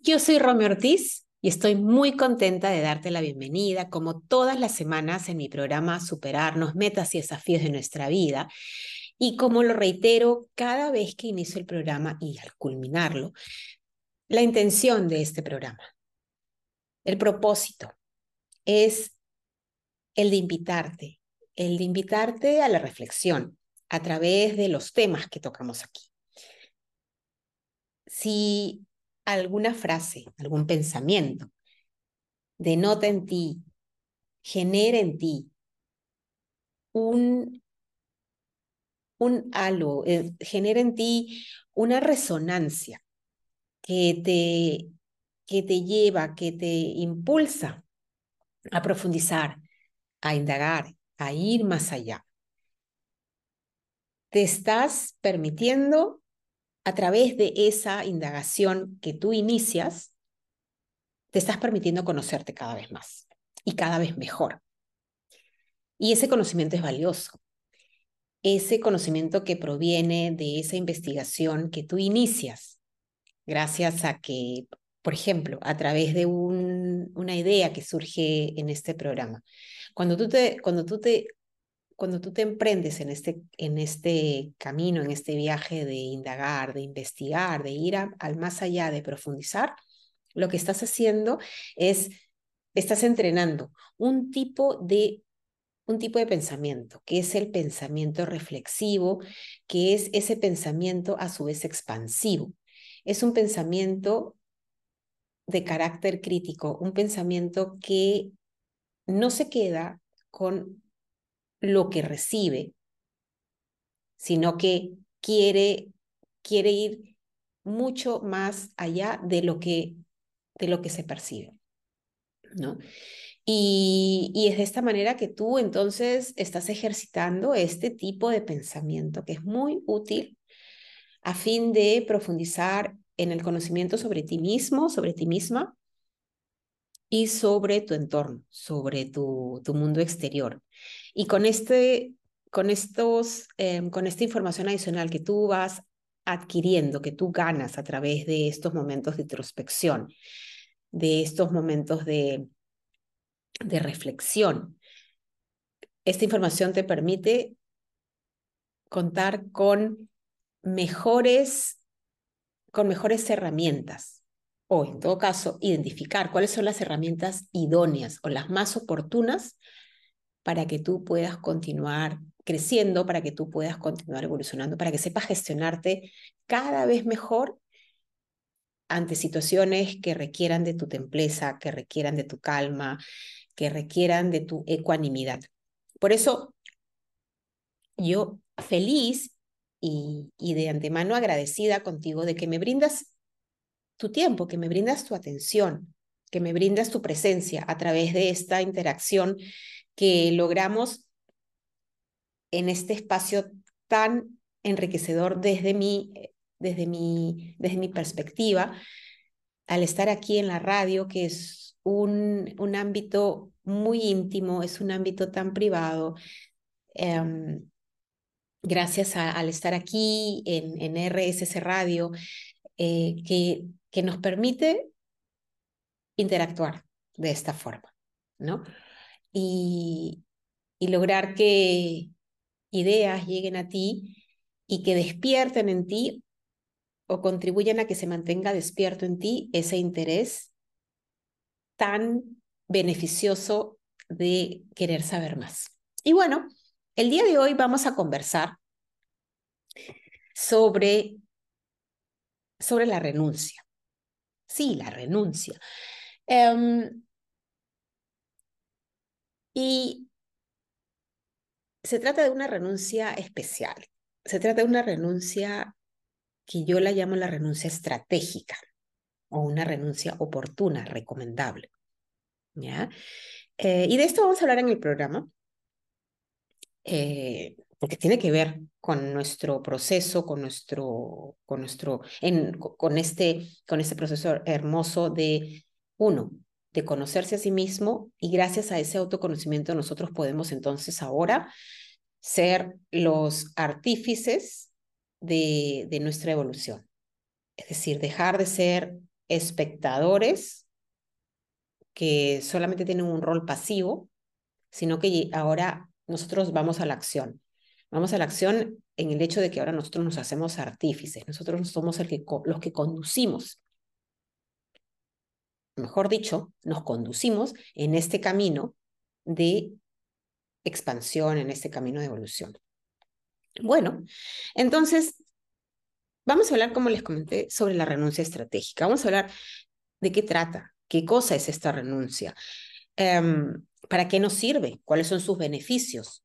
Yo soy Romeo Ortiz y estoy muy contenta de darte la bienvenida, como todas las semanas, en mi programa Superarnos, Metas y Desafíos de nuestra vida. Y como lo reitero cada vez que inicio el programa y al culminarlo, la intención de este programa, el propósito, es el de invitarte, el de invitarte a la reflexión a través de los temas que tocamos aquí. Si alguna frase, algún pensamiento, denota en ti, genera en ti un, un halo, eh, genera en ti una resonancia que te, que te lleva, que te impulsa a profundizar, a indagar, a ir más allá. Te estás permitiendo a través de esa indagación que tú inicias, te estás permitiendo conocerte cada vez más y cada vez mejor. Y ese conocimiento es valioso. Ese conocimiento que proviene de esa investigación que tú inicias, gracias a que, por ejemplo, a través de una idea que surge en este programa, cuando tú te, cuando tú te cuando tú te emprendes en este, en este camino, en este viaje de indagar, de investigar, de ir al más allá, de profundizar, lo que estás haciendo es, estás entrenando un tipo de un tipo de pensamiento, que es el pensamiento reflexivo, que es ese pensamiento a su vez expansivo. Es un pensamiento de carácter crítico, un pensamiento que no se queda con lo que recibe, sino que quiere, quiere ir mucho más allá de lo que, de lo que se percibe. ¿no? Y, y, es de esta manera que tú entonces estás ejercitando este tipo de pensamiento que es muy útil a fin de profundizar en el conocimiento sobre ti mismo, sobre ti misma y sobre tu entorno, sobre tu, mundo exterior. Y con, este, con, estos, em, con esta información adicional que tú vas adquiriendo, que tú ganas a través de estos momentos de introspección, de estos momentos de, de reflexión, esta información te permite contar con mejores, con mejores herramientas o en todo caso identificar cuáles son las herramientas idóneas o las más oportunas para que tú puedas continuar creciendo, para que tú puedas continuar evolucionando, para que sepas gestionarte cada vez mejor ante situaciones que requieran de tu templeza, que requieran de tu calma, que requieran de tu ecuanimidad. Por eso, yo feliz y, y de antemano agradecida contigo de que me brindas tu tiempo, que me brindas tu atención, que me brindas tu presencia a través de esta interacción que logramos en este espacio tan enriquecedor desde mi, desde mi, desde mi perspectiva, al estar aquí en la radio, que es un, un ámbito muy íntimo, es un ámbito tan privado. Em, gracias al estar aquí en, en RSS Radio, eh, que, que nos permite interactuar de esta forma, ¿no? y, lograr que ideas lleguen a ti y que despierten en ti o contribuyan a que se mantenga despierto en ti ese interés tan beneficioso de querer saber más. Y bueno, el día de hoy vamos a conversar sobre, sobre la renuncia. Sí, la renuncia. Em, y se trata de una renuncia especial. Se trata de una renuncia que yo la llamo la renuncia estratégica o una renuncia oportuna, recomendable. ¿ya? Eh, y de esto vamos a hablar en el programa, eh, porque tiene que ver con nuestro proceso, con nuestro, con nuestro, con este, con este proceso hermoso de, uno, de conocerse a sí mismo y gracias a ese autoconocimiento nosotros podemos entonces ahora ser los artífices de, de nuestra evolución. Es decir, dejar de ser espectadores que solamente tienen un rol pasivo, sino que ahora nosotros vamos a la acción. Vamos a la acción en el hecho de que ahora nosotros nos hacemos artífices, nosotros somos los que conducimos. Mejor dicho, nos conducimos en este camino de expansión, en este camino de evolución. Bueno, entonces, vamos a hablar, como les comenté, sobre la renuncia estratégica. Vamos a hablar de qué trata, qué cosa es esta renuncia, em, para qué nos sirve, cuáles son sus beneficios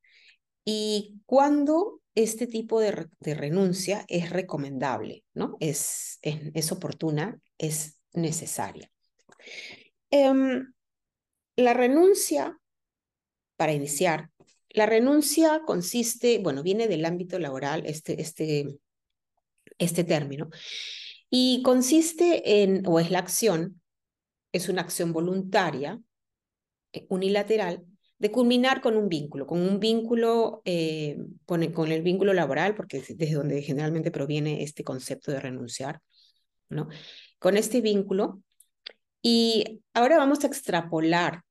y cuándo este tipo de, renuncia es recomendable, ¿no? Es, es, oportuna, es necesaria. Em, la renuncia, para iniciar, la renuncia consiste, bueno, viene del ámbito laboral, este, este, este término, y consiste en, o es la acción, es una acción voluntaria, eh, unilateral, de culminar con un vínculo, con un vínculo, eh, con, el, vínculo laboral, porque es desde donde generalmente proviene este concepto de renunciar, ¿no? Con este vínculo. Y ahora vamos a extrapolar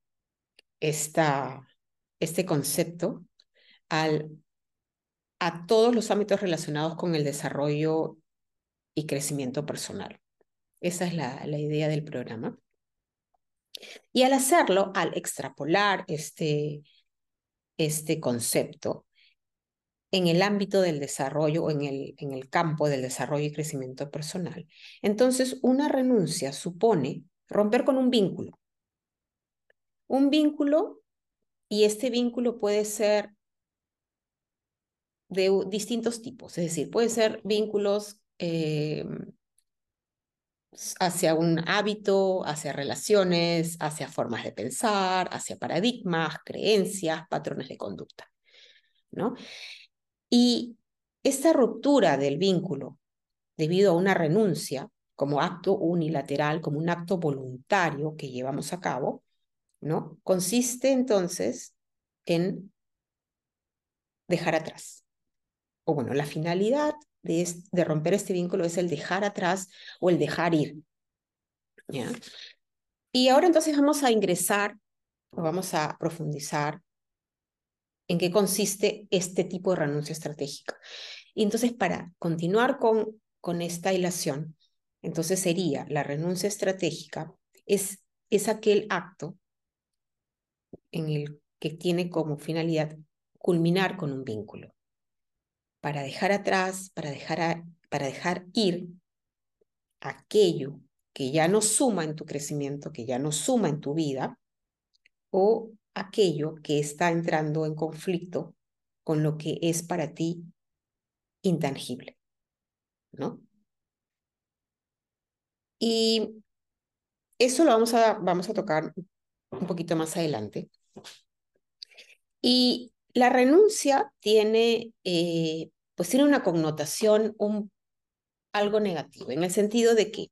esta, este concepto al, a todos los ámbitos relacionados con el desarrollo y crecimiento personal. Esa es la, la idea del programa. Y al hacerlo, al extrapolar este, este concepto en el ámbito del desarrollo o en el, en el campo del desarrollo y crecimiento personal, entonces una renuncia supone romper con un vínculo. Un vínculo, y este vínculo puede ser de distintos tipos, es decir, puede ser vínculos eh, hacia un hábito, hacia relaciones, hacia formas de pensar, hacia paradigmas, creencias, patrones de conducta. ¿no? Y esta ruptura del vínculo debido a una renuncia como acto unilateral, como un acto voluntario que llevamos a cabo, ¿no? Consiste entonces en dejar atrás. O bueno, la finalidad de, romper este vínculo es el dejar atrás o el dejar ir. ¿ya? Y ahora entonces vamos a ingresar o vamos a profundizar en qué consiste este tipo de renuncia estratégica. Y entonces para continuar con, con esta hilación, entonces sería la renuncia estratégica, es, es aquel acto en el que tiene como finalidad culminar con un vínculo para dejar atrás, para dejar, para dejar ir aquello que ya no suma en tu crecimiento, que ya no suma en tu vida, o aquello que está entrando en conflicto con lo que es para ti intangible, ¿no? Y eso lo vamos a, vamos a tocar un poquito más adelante. Y la renuncia tiene, eh, pues tiene una connotación un, algo negativo, en el sentido de que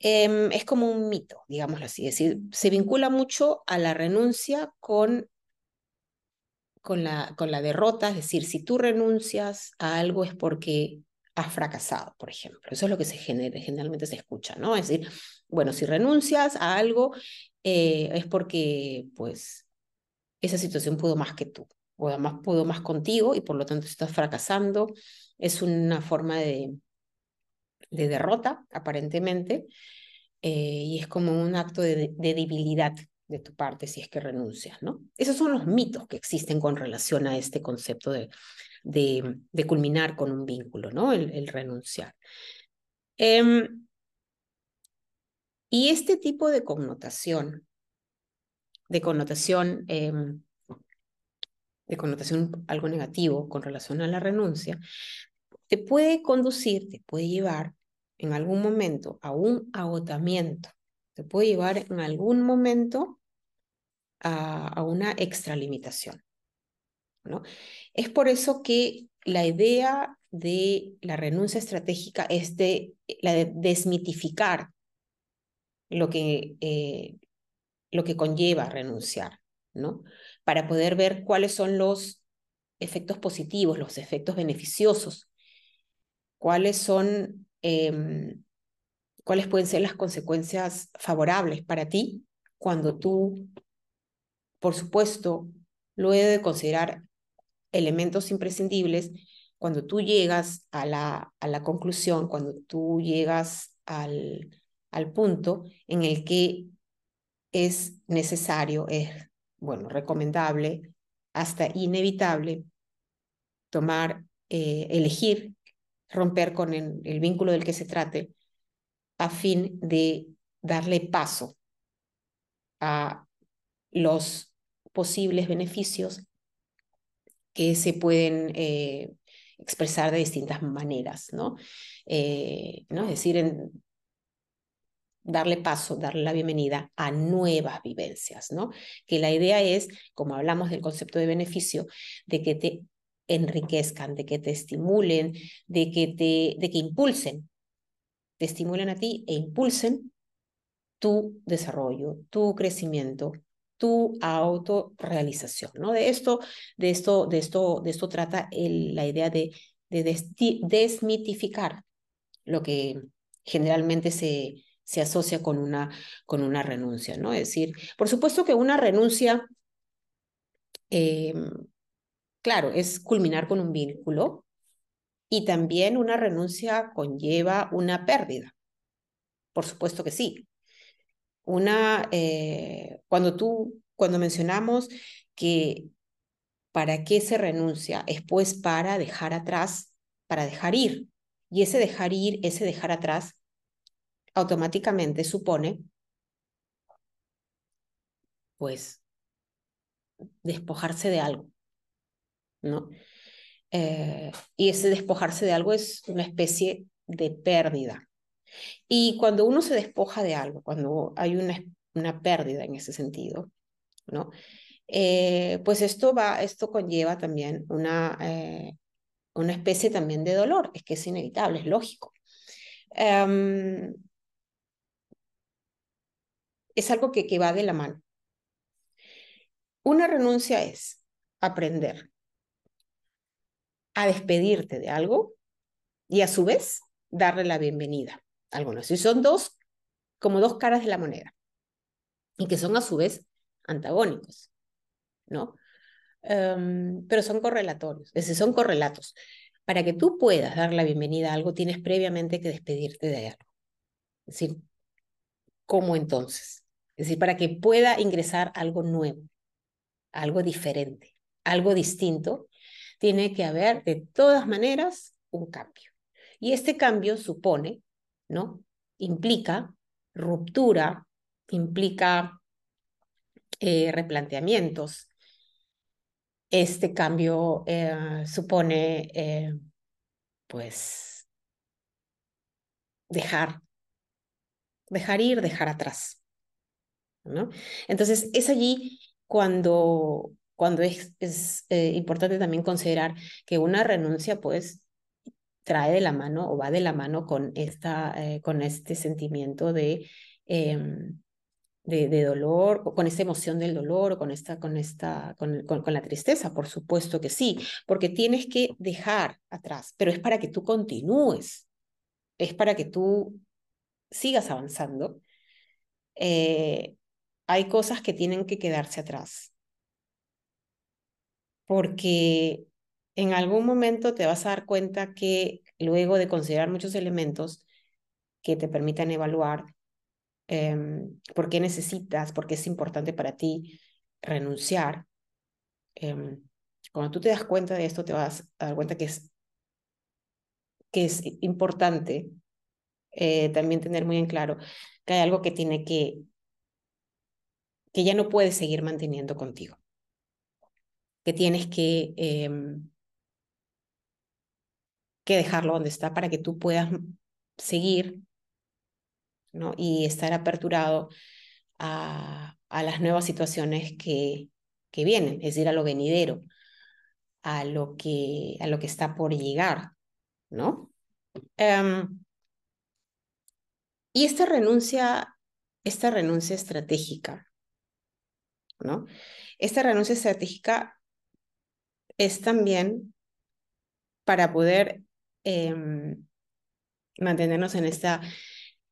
em, es como un mito, digámoslo así, es decir, se vincula mucho a la renuncia con, con, la, con la derrota, es decir, si tú renuncias a algo es porque has fracasado, por ejemplo. Eso es lo que se genera, generalmente se escucha, ¿no? Es decir, bueno, si renuncias a algo eh, es porque, pues, esa situación pudo más que tú, o además pudo más contigo y por lo tanto estás fracasando. Es una forma de, de derrota, aparentemente, eh, y es como un acto de, debilidad de tu parte si es que renuncias, ¿no? Esos son los mitos que existen con relación a este concepto de, de, de culminar con un vínculo, ¿no? El, renunciar. Em, y este tipo de connotación de connotación, em, de connotación algo negativo con relación a la renuncia, te puede conducir, te puede llevar en algún momento a un agotamiento, te puede llevar en algún momento a, a una extralimitación. ¿no? Es por eso que la idea de la renuncia estratégica es de, la de desmitificar lo que, eh, lo que conlleva renunciar, ¿no? Para poder ver cuáles son los efectos positivos, los efectos beneficiosos, cuáles son em, cuáles pueden ser las consecuencias favorables para ti cuando tú, por supuesto, luego de considerar elementos imprescindibles, cuando tú llegas a la, a la conclusión, cuando tú llegas al, al punto en el que es necesario, es, bueno, recomendable, hasta inevitable tomar, eh, elegir romper con el, vínculo del que se trate a fin de darle paso a los posibles beneficios que se pueden eh, expresar de distintas maneras, ¿no? Eh, ¿no? Es decir, en darle paso, darle la bienvenida a nuevas vivencias, ¿no? Que la idea es, como hablamos del concepto de beneficio, de que te enriquezcan, de que te estimulen, de que te, de que impulsen, te estimulen a ti e impulsen tu desarrollo, tu crecimiento, tu autorrealización, ¿no? De esto, de esto, de esto, de esto trata la idea de, de desmitificar lo que generalmente se, se asocia con una, con una renuncia, ¿no? Es decir, por supuesto que una renuncia, eh, claro, es culminar con un vínculo y también una renuncia conlleva una pérdida. Por supuesto que sí. Una, eh, cuando tú, cuando mencionamos que para qué se renuncia, es pues para dejar atrás, para dejar ir. Y ese dejar ir, ese dejar atrás, automáticamente supone, pues, despojarse de algo, ¿no? Eh, y ese despojarse de algo es una especie de pérdida. Y cuando uno se despoja de algo, cuando hay una, una pérdida en ese sentido, ¿no? Eh, pues esto va, esto conlleva también una, eh, una especie también de dolor, es que es inevitable, es lógico. Em, es algo que, que va de la mano. Una renuncia es aprender a despedirte de algo y a su vez darle la bienvenida a algo Y son dos, como dos caras de la moneda y que son a su vez antagónicos, ¿no? Em, pero son correlatorios, es decir, son correlatos. Para que tú puedas dar la bienvenida a algo, tienes previamente que despedirte de algo. Es decir, ¿cómo entonces? Es decir, para que pueda ingresar algo nuevo, algo diferente, algo distinto, tiene que haber de todas maneras un cambio. Y este cambio supone, ¿no? Implica ruptura, implica eh, replanteamientos. Este cambio eh, supone, eh, pues, dejar, dejar ir, dejar atrás. ¿No? Entonces, es allí cuando, cuando es, es eh, importante también considerar que una renuncia, pues, trae de la mano o va de la mano con, esta, eh, con este sentimiento de, em, de, de, dolor, con esta emoción del dolor o con, esta, con, esta, con, con, con la tristeza, por supuesto que sí, porque tienes que dejar atrás, pero es para que tú continúes, es para que tú sigas avanzando. Eh, hay cosas que tienen que quedarse atrás. Porque en algún momento te vas a dar cuenta que luego de considerar muchos elementos que te permitan evaluar em, por qué necesitas, por qué es importante para ti renunciar, em, cuando tú te das cuenta de esto, te vas a dar cuenta que es, que es importante eh, también tener muy en claro que hay algo que tiene que que ya no puedes seguir manteniendo contigo, que tienes que, em, que dejarlo donde está para que tú puedas seguir ¿no? y estar aperturado a, a las nuevas situaciones que, que vienen, es decir, a lo venidero, a lo que, a lo que está por llegar, ¿no? Um, y esta renuncia, esta renuncia estratégica ¿no? Esta renuncia estratégica es también para poder em, mantenernos en esta,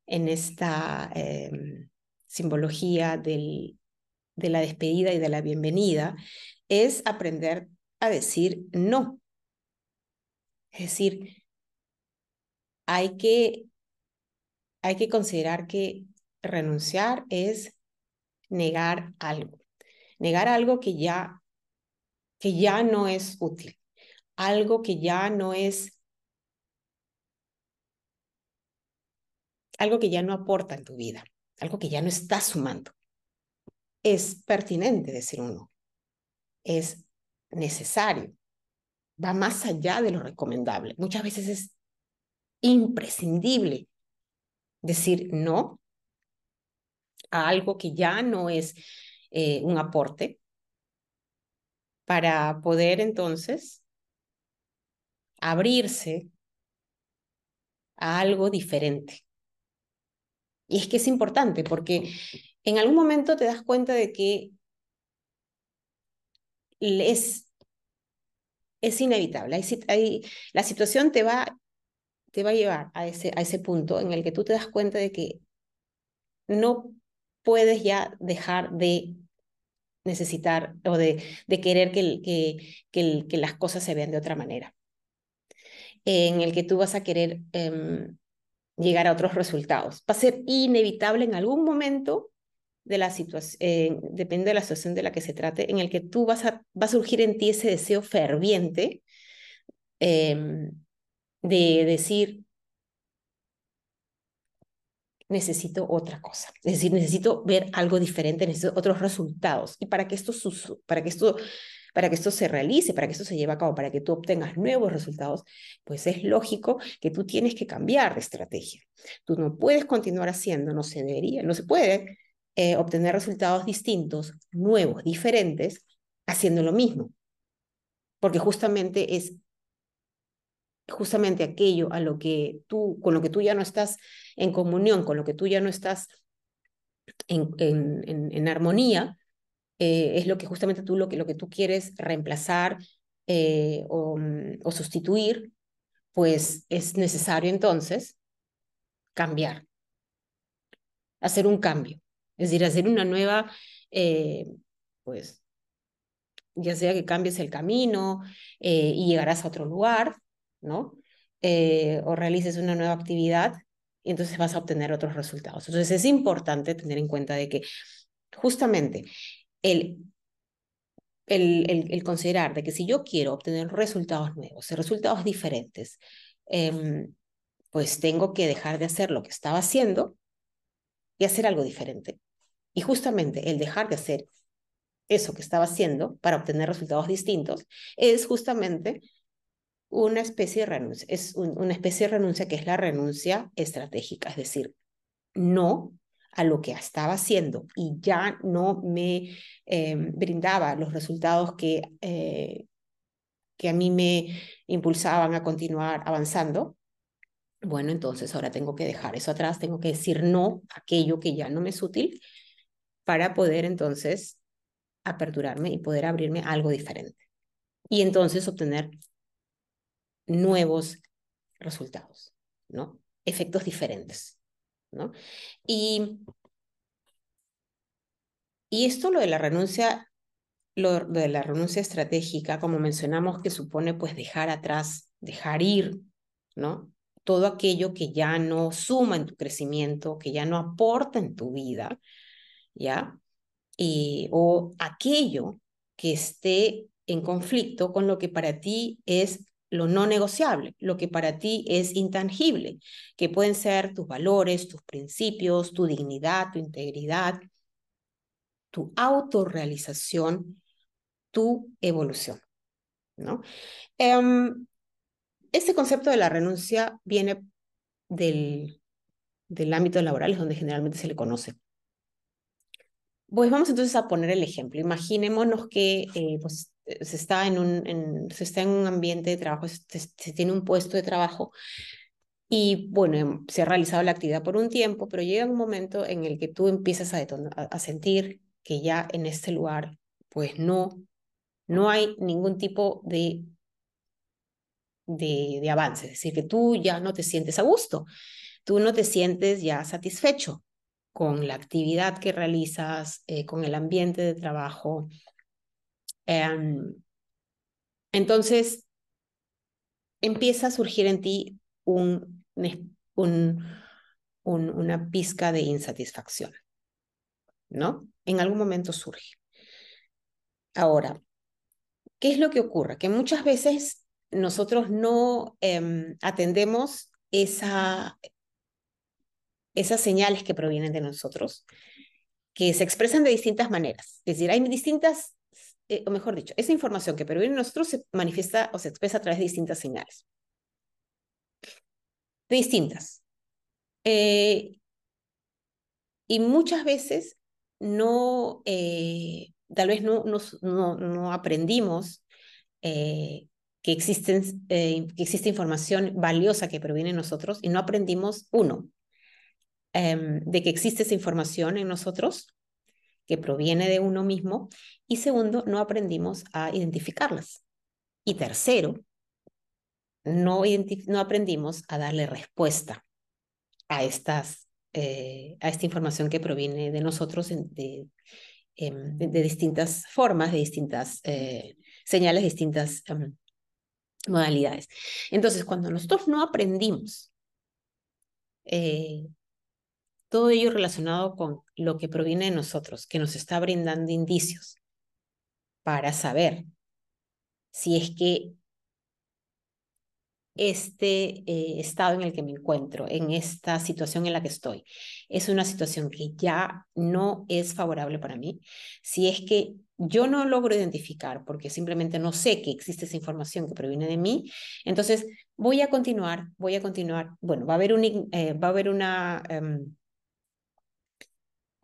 en esta em, simbología del, de la despedida y de la bienvenida es aprender a decir no. Es decir, hay que, hay que considerar que renunciar es negar algo, negar algo que ya, que ya no es útil, algo que ya no es, algo que ya no aporta en tu vida, algo que ya no está sumando. Es pertinente decir uno, es necesario, va más allá de lo recomendable. Muchas veces es imprescindible decir no a algo que ya no es eh, un aporte para poder entonces abrirse a algo diferente. Y es que es importante porque en algún momento te das cuenta de que es, es inevitable. la situación te va, te va a llevar a ese, a ese punto en el que tú te das cuenta de que no puedes ya dejar de necesitar o de, querer que, las cosas se vean de otra manera. En el que tú vas a querer em, llegar a otros resultados. Va a ser inevitable en algún momento de la situación, depende de la situación de la que se trate, en el que tú vas a, va a surgir en ti ese deseo ferviente em, de decir, necesito otra cosa. Es decir, necesito ver algo diferente, necesito otros resultados. Y para que esto, para que esto, para que esto se realice, para que esto se lleve a cabo, para que tú obtengas nuevos resultados, pues es lógico que tú tienes que cambiar de estrategia. Tú no puedes continuar haciendo, no se debería, no se puede eh, obtener resultados distintos, nuevos, diferentes, haciendo lo mismo. Porque justamente es justamente aquello a lo que tú, con lo que tú ya no estás en comunión, con lo que tú ya no estás en, en, en, armonía, eh, es lo que justamente tú lo que, lo que tú quieres reemplazar eh, o, mm, o sustituir, pues es necesario entonces cambiar, hacer un cambio. Es decir, hacer una nueva, eh, pues, ya sea que cambies el camino y llegarás a otro lugar, ¿no? Eh, o realices una nueva actividad y entonces vas a obtener otros resultados. Entonces es importante tener en cuenta de que justamente el, el, el, considerar de que si yo quiero obtener resultados nuevos, resultados diferentes, em, pues tengo que dejar de hacer lo que estaba haciendo y hacer algo diferente. Y justamente el dejar de hacer eso que estaba haciendo para obtener resultados distintos es justamente una especie de renuncia, es una especie de renuncia que es la renuncia estratégica, es decir, no a lo que estaba haciendo y ya no me em, brindaba los resultados que, eh, que a mí me impulsaban a continuar avanzando, bueno, entonces ahora tengo que dejar eso atrás, tengo que decir no a aquello que ya no me es útil para poder entonces aperturarme y poder abrirme a algo diferente. Y entonces obtener nuevos resultados, ¿no? Efectos diferentes, ¿no? Y, y esto, lo de la renuncia, lo de la renuncia estratégica, como mencionamos, que supone pues dejar atrás, dejar ir, ¿no? Todo aquello que ya no suma en tu crecimiento, que ya no aporta en tu vida, ¿ya? Y, o aquello que esté en conflicto con lo que para ti es lo no negociable, lo que para ti es intangible, que pueden ser tus valores, tus principios, tu dignidad, tu integridad, tu autorrealización, tu evolución. ¿no? Em, este concepto de la renuncia viene del, del ámbito laboral, es donde generalmente se le conoce. Pues vamos entonces a poner el ejemplo. Imaginémonos que eh, pues, se, está en un, se está en un ambiente de trabajo, se, tiene un puesto de trabajo y bueno, em, se ha realizado la actividad por un tiempo, pero llega un momento en el que tú empiezas a, a, sentir que ya en este lugar pues no, no hay ningún tipo de, de, de avance, es decir, que tú ya no te sientes a gusto tú no te sientes ya satisfecho con la actividad que realizas, eh, con el ambiente de trabajo. Em, entonces, empieza a surgir en ti un, un, una pizca de insatisfacción, ¿no? En algún momento surge. Ahora, ¿qué es lo que ocurre? Que muchas veces nosotros no em, atendemos esa, esas señales que provienen de nosotros, que se expresan de distintas maneras. Es decir, hay distintas, eh, o mejor dicho, esa información que proviene de nosotros se manifiesta o se expresa a través de distintas señales. distintas. Eh, y muchas veces no, eh, tal vez no, no, no aprendimos que, existen, que existe información valiosa que proviene de nosotros y no aprendimos, uno, Em, de que existe esa información en nosotros que proviene de uno mismo y segundo, no aprendimos a identificarlas. Y tercero, no, aprendimos a darle respuesta a, estas, eh, a esta información que proviene de nosotros em, de, de, distintas formas, de distintas eh, señales, distintas em, modalidades. Entonces, cuando nosotros no aprendimos eh, todo ello relacionado con lo que proviene de nosotros, que nos está brindando indicios para saber si es que este eh, estado en el que me encuentro, en esta situación en la que estoy, es una situación que ya no es favorable para mí, si es que yo no logro identificar porque simplemente no sé que existe esa información que proviene de mí, entonces voy a continuar, voy a continuar, bueno, va a haber, un, eh, va a haber una... Em,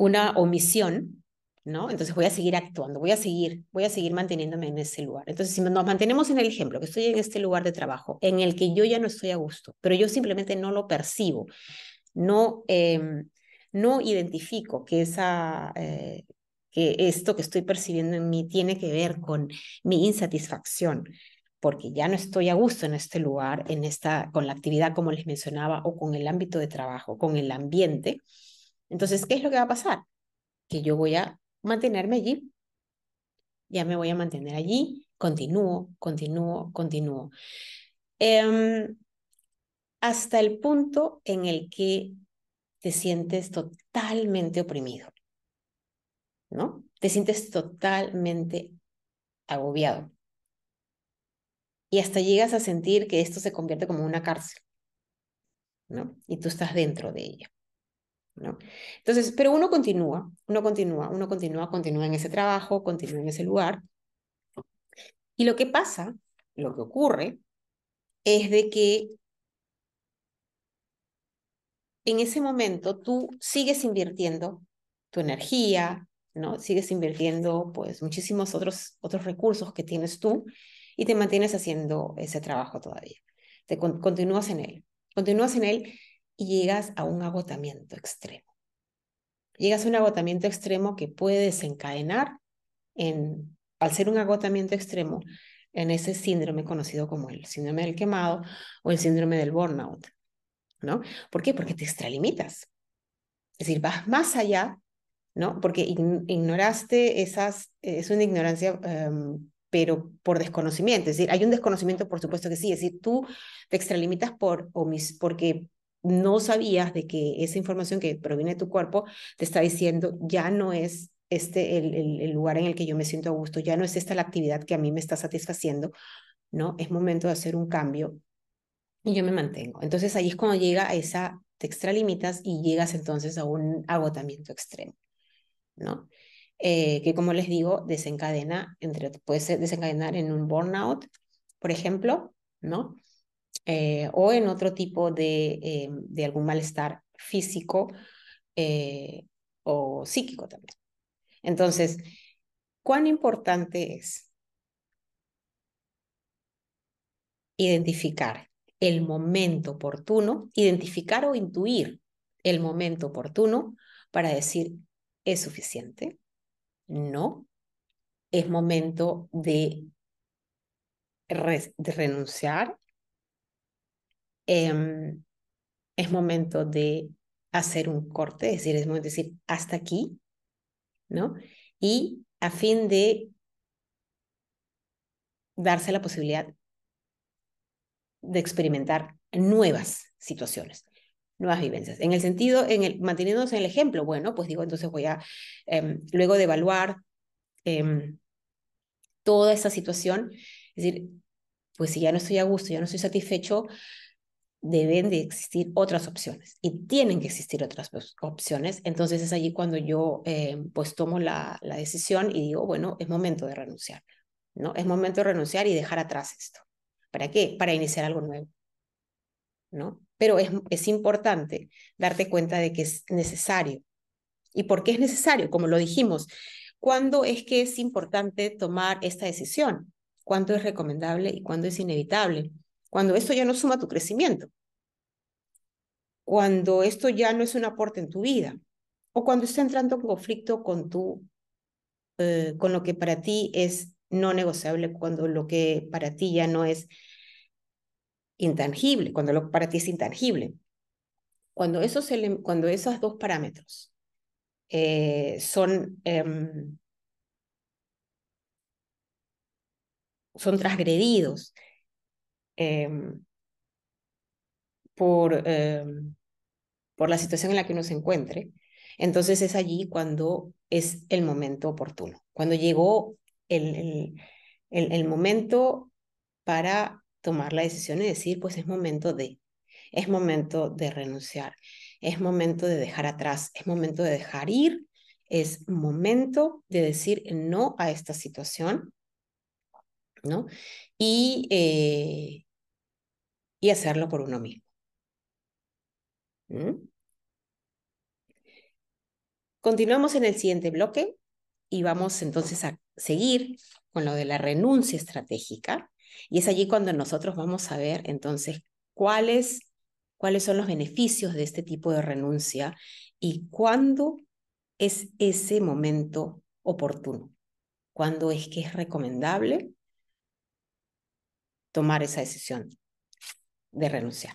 una omisión, ¿no? Entonces voy a seguir actuando, voy a seguir, voy a seguir manteniéndome en ese lugar. Entonces, si nos mantenemos en el ejemplo, que estoy en este lugar de trabajo, en el que yo ya no estoy a gusto, pero yo simplemente no lo percibo, no, em, no identifico que, esa, eh, que esto que estoy percibiendo en mí tiene que ver con mi insatisfacción, porque ya no estoy a gusto en este lugar, en esta, con la actividad como les mencionaba, o con el ámbito de trabajo, con el ambiente, entonces, ¿qué es lo que va a pasar? Que yo voy a mantenerme allí. Ya me voy a mantener allí, continúo, continúo, continúo. Em, hasta el punto en el que te sientes totalmente oprimido, ¿no? Te sientes totalmente agobiado. Y hasta llegas a sentir que esto se convierte como una cárcel, ¿no? Y tú estás dentro de ella. Entonces, pero uno continúa, uno continúa, uno continúa, continúa en ese trabajo, continúa en ese lugar. Y lo que pasa, lo que ocurre, es de que en ese momento tú sigues invirtiendo tu energía, ¿no? Sigues invirtiendo pues muchísimos otros, otros recursos que tienes tú y te mantienes haciendo ese trabajo todavía. Te continúas en él. Continúas en él llegas a un agotamiento extremo. Llegas a un agotamiento extremo que puede desencadenar en, al ser un agotamiento extremo, en ese síndrome conocido como el síndrome del quemado o el síndrome del burnout. ¿No? ¿Por qué? Porque te extralimitas. Es decir, vas más allá, ¿no? Porque ignoraste esas, es una ignorancia em, pero por desconocimiento. Es decir, hay un desconocimiento, por supuesto que sí. Es decir, tú te extralimitas por, porque no sabías de que esa información que proviene de tu cuerpo te está diciendo ya no es este el, el, lugar en el que yo me siento a gusto, ya no es esta la actividad que a mí me está satisfaciendo, ¿no? Es momento de hacer un cambio y yo me mantengo. Entonces ahí es cuando llega a esa, te extralimitas y llegas entonces a un agotamiento extremo, ¿no? Eh, que como les digo, desencadena, entre, puede desencadenar en un burnout, por ejemplo, ¿no? Eh, o en otro tipo de, eh, de algún malestar físico eh, o psíquico también. Entonces, ¿cuán importante es identificar el momento oportuno, identificar o intuir el momento oportuno para decir, es suficiente? No, es momento de, de renunciar Em, es momento de hacer un corte, es decir, es momento de decir hasta aquí, ¿no? Y a fin de darse la posibilidad de experimentar nuevas situaciones, nuevas vivencias. En el sentido, en el, manteniéndose en el ejemplo, bueno, pues digo, entonces voy a, em, luego de evaluar em, toda esta situación, es decir, pues si ya no estoy a gusto, ya no estoy satisfecho, deben de existir otras opciones y tienen que existir otras opciones. Entonces es allí cuando yo eh, pues tomo la, la, decisión y digo, bueno, es momento de renunciar, ¿no? Es momento de renunciar y dejar atrás esto. ¿Para qué? Para iniciar algo nuevo, ¿no? Pero es, es importante darte cuenta de que es necesario. ¿Y por qué es necesario? Como lo dijimos, ¿cuándo es que es importante tomar esta decisión? ¿Cuándo es recomendable y cuándo es inevitable? Cuando esto ya no suma tu crecimiento, cuando esto ya no es un aporte en tu vida, o cuando está entrando en conflicto con, tu, eh, con lo que para ti es no negociable, cuando lo que para ti ya no es intangible, cuando lo que para ti es intangible. Cuando esos, cuando esos dos parámetros eh, son, em, son transgredidos, Em, por, em, por la situación en la que uno se encuentre, entonces es allí cuando es el momento oportuno, cuando llegó el, el, el, momento para tomar la decisión y decir, pues es momento de, es momento de renunciar, es momento de dejar atrás, es momento de dejar ir, es momento de decir no a esta situación, ¿no? Y, eh, y hacerlo por uno mismo. ¿Mm? Continuamos en el siguiente bloque y vamos entonces a seguir con lo de la renuncia estratégica. Y es allí cuando nosotros vamos a ver entonces cuáles, cuáles son los beneficios de este tipo de renuncia y cuándo es ese momento oportuno, cuándo es que es recomendable tomar esa decisión de renunciar.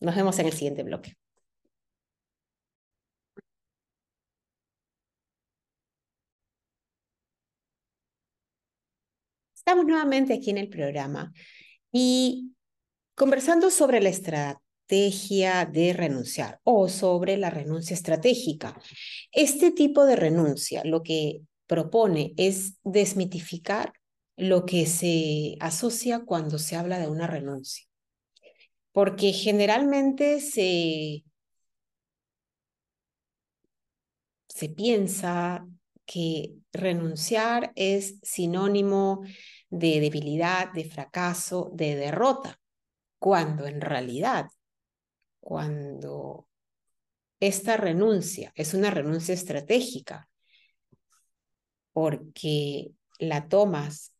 Nos vemos en el siguiente bloque. Estamos nuevamente aquí en el programa y conversando sobre la estrategia de renunciar o sobre la renuncia estratégica. Este tipo de renuncia lo que propone es desmitificar lo que se asocia cuando se habla de una renuncia porque generalmente se, se piensa que renunciar es sinónimo de debilidad, de fracaso, de derrota, cuando en realidad, cuando esta renuncia es una renuncia estratégica, porque la tomas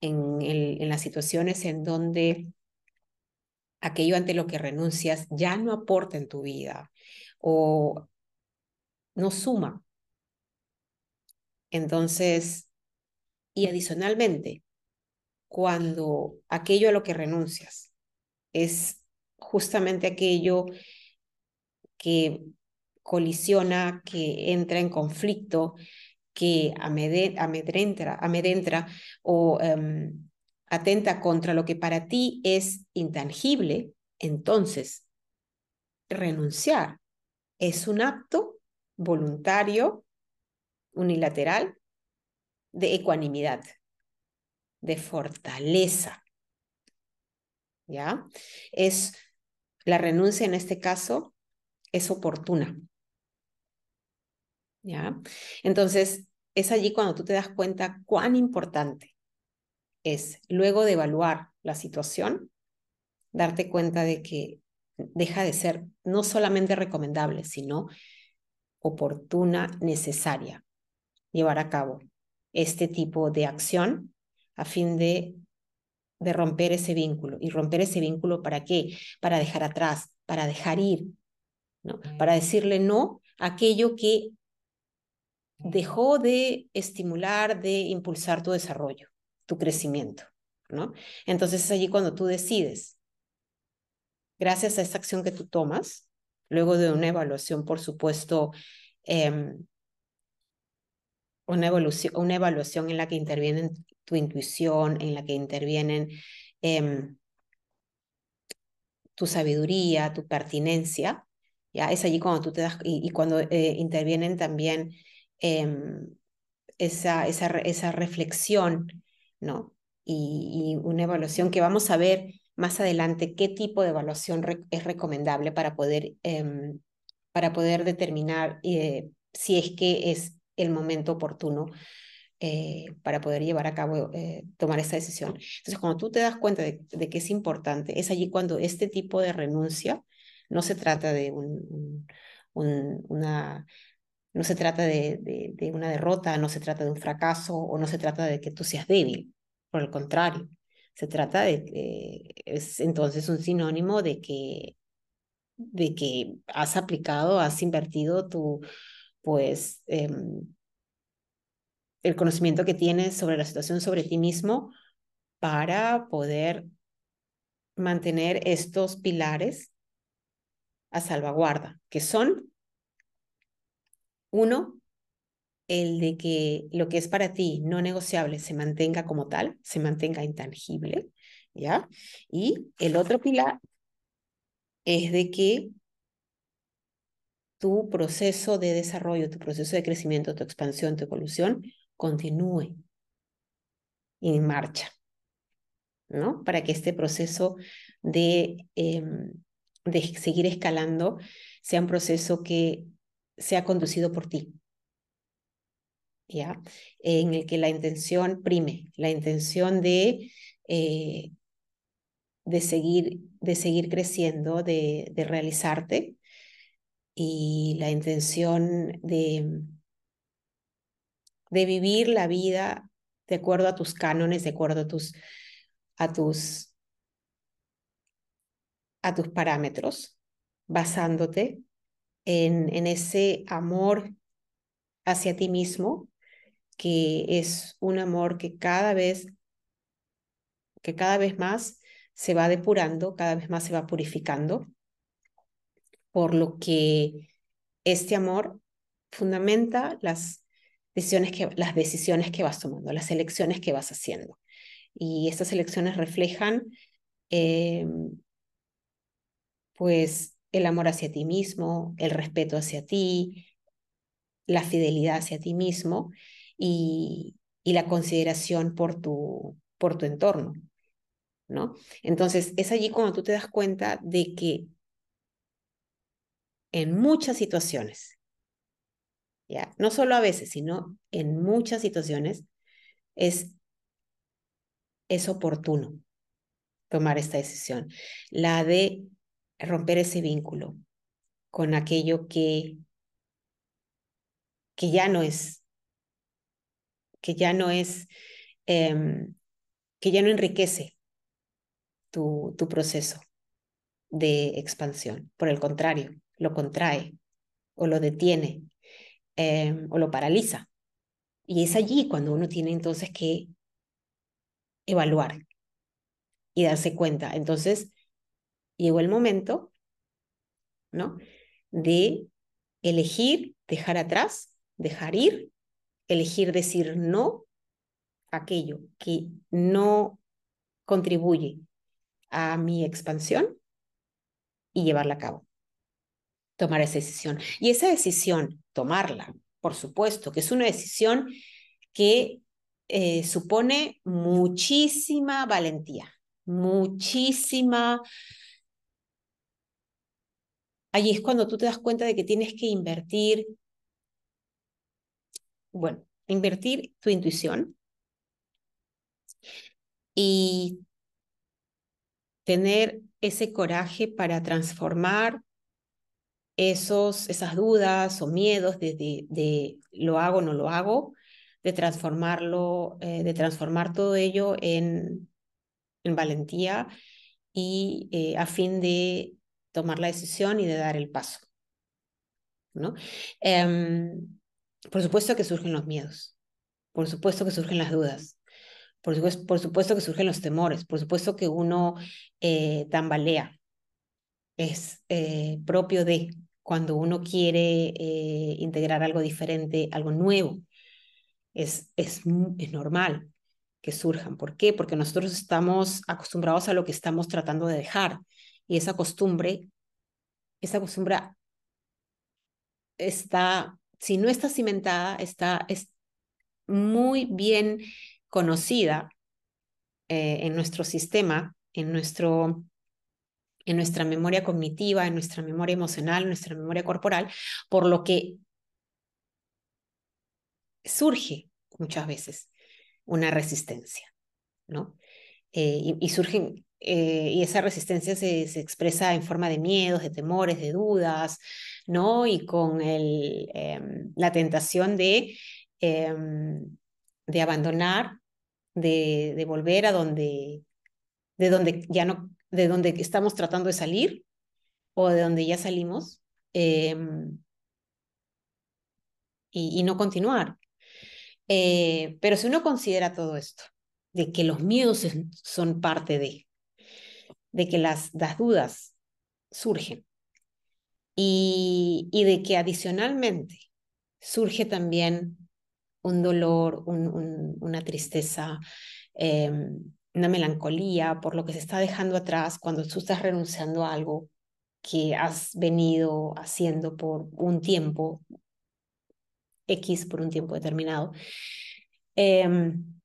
en, en las situaciones en donde aquello ante lo que renuncias ya no aporta en tu vida o no suma. Entonces, y adicionalmente, cuando aquello a lo que renuncias es justamente aquello que colisiona, que entra en conflicto, que amedrenta, amedrenta o em, atenta contra lo que para ti es intangible, entonces renunciar es un acto voluntario, unilateral, de ecuanimidad, de fortaleza. ¿Ya? Es la renuncia en este caso es oportuna. ¿Ya? Entonces, es allí cuando tú te das cuenta cuán importante es, luego de evaluar la situación, darte cuenta de que deja de ser no solamente recomendable, sino oportuna, necesaria llevar a cabo este tipo de acción a fin de, de romper ese vínculo. ¿Y romper ese vínculo para qué? Para dejar atrás, para dejar ir, ¿no? para decirle no a aquello que dejó de estimular, de impulsar tu desarrollo tu crecimiento, ¿no? Entonces es allí cuando tú decides gracias a esa acción que tú tomas, luego de una evaluación, por supuesto, em, una, evolución, una evaluación en la que intervienen tu intuición, en la que intervienen em, tu sabiduría, tu pertinencia, ¿ya? Es allí cuando tú te das, y, cuando eh, intervienen también em, esa, esa, esa reflexión, ¿no? Y, una evaluación que vamos a ver más adelante qué tipo de evaluación es recomendable para poder, em, para poder determinar eh, si es que es el momento oportuno eh, para poder llevar a cabo, eh, tomar esa decisión. Entonces, cuando tú te das cuenta de, que es importante, es allí cuando este tipo de renuncia no se trata de un, una... No se trata de, una derrota, no se trata de un fracaso o no se trata de que tú seas débil. Por el contrario, se trata de es entonces un sinónimo de que, de que has aplicado, has invertido tu, pues, em, el conocimiento que tienes sobre la situación, sobre ti mismo, para poder mantener estos pilares a salvaguarda, que son, uno, el de que lo que es para ti no negociable se mantenga como tal, se mantenga intangible, ¿ya? Y el otro pilar es de que tu proceso de desarrollo, tu proceso de crecimiento, tu expansión, tu evolución continúe en marcha, ¿no? Para que este proceso de, em, de seguir escalando sea un proceso que sea conducido por ti, ¿ya? En el que la intención prime, la intención de, eh, de, seguir, de seguir creciendo, de, de realizarte y la intención de, de vivir la vida de acuerdo a tus cánones, de acuerdo a tus, a tus, a tus parámetros, basándote en, ese amor hacia ti mismo, que es un amor que cada vez, que cada vez más se va depurando, cada vez más se va purificando, por lo que este amor fundamenta las decisiones que, las decisiones que vas tomando, las elecciones que vas haciendo. Y estas elecciones reflejan em, pues el amor hacia ti mismo, el respeto hacia ti, la fidelidad hacia ti mismo y, y la consideración por tu, por tu entorno. ¿no? Entonces, es allí cuando tú te das cuenta de que en muchas situaciones ¿ya? No solo a veces, sino en muchas situaciones es, es oportuno tomar esta decisión, la de romper ese vínculo con aquello que, que ya no es, que ya no es, em, que ya no enriquece tu, tu proceso de expansión. Por el contrario, lo contrae o lo detiene Em, o lo paraliza. Y es allí cuando uno tiene entonces que evaluar y darse cuenta. Entonces, llegó el momento, ¿no? De elegir, dejar atrás, dejar ir, elegir decir no a aquello que no contribuye a mi expansión y llevarla a cabo tomar esa decisión. Y esa decisión, tomarla, por supuesto, que es una decisión que eh, supone muchísima valentía, muchísima... Allí es cuando tú te das cuenta de que tienes que invertir, bueno, invertir tu intuición y tener ese coraje para transformar esos, esas dudas o miedos de, de, lo hago o no lo hago, de transformarlo, eh, de transformar todo ello en, en valentía y eh, a fin de tomar la decisión y de dar el paso. ¿no? Em, por supuesto que surgen los miedos, por supuesto que surgen las dudas, por supuesto, por supuesto que surgen los temores, por supuesto que uno eh, tambalea, es eh, propio de cuando uno quiere eh, integrar algo diferente, algo nuevo. Es, es, es normal que surjan. ¿Por qué? Porque nosotros estamos acostumbrados a lo que estamos tratando de dejar. Y esa costumbre, esa costumbre está, si no está cimentada, está es muy bien conocida eh, en nuestro sistema, en, nuestro, en nuestra memoria cognitiva, en nuestra memoria emocional, en nuestra memoria corporal, por lo que surge muchas veces una resistencia, ¿no? Eh, y, surgen, eh, y esa resistencia se, se, expresa en forma de miedos, de temores, de dudas, ¿no? Y con el, em, la tentación de, em, de abandonar, de, de, volver a donde, de donde ya no, de donde estamos tratando de salir o de donde ya salimos em, y, y no continuar. Eh, pero si uno considera todo esto, de que los miedos son parte de, de que las, las dudas surgen y, y, de que adicionalmente surge también un dolor, un, un, una tristeza, eh, una melancolía por lo que se está dejando atrás cuando tú estás renunciando a algo que has venido haciendo por un tiempo X por un tiempo determinado. Em,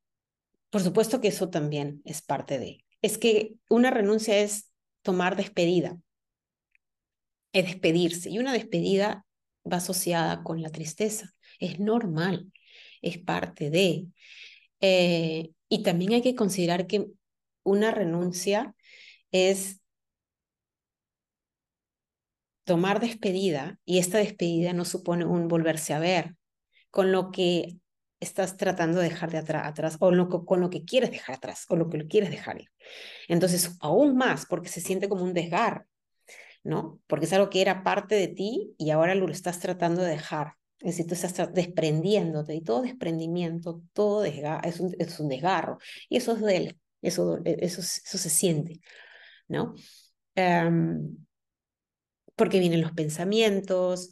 por supuesto que eso también es parte de. Es que una renuncia es tomar despedida, es despedirse. Y una despedida va asociada con la tristeza. Es normal, es parte de. Eh, y también hay que considerar que una renuncia es tomar despedida y esta despedida no supone un volverse a ver, con lo que estás tratando de dejar de atrás, o lo, con lo que quieres dejar atrás, o lo que quieres dejar. Entonces, aún más, porque se siente como un desgarro, ¿no? Porque es algo que era parte de ti y ahora lo estás tratando de dejar. Es decir, tú estás desprendiéndote y todo desprendimiento, todo es, un, es un desgarro. Y eso duele, eso, eso, eso se siente, ¿no? Um, porque vienen los pensamientos,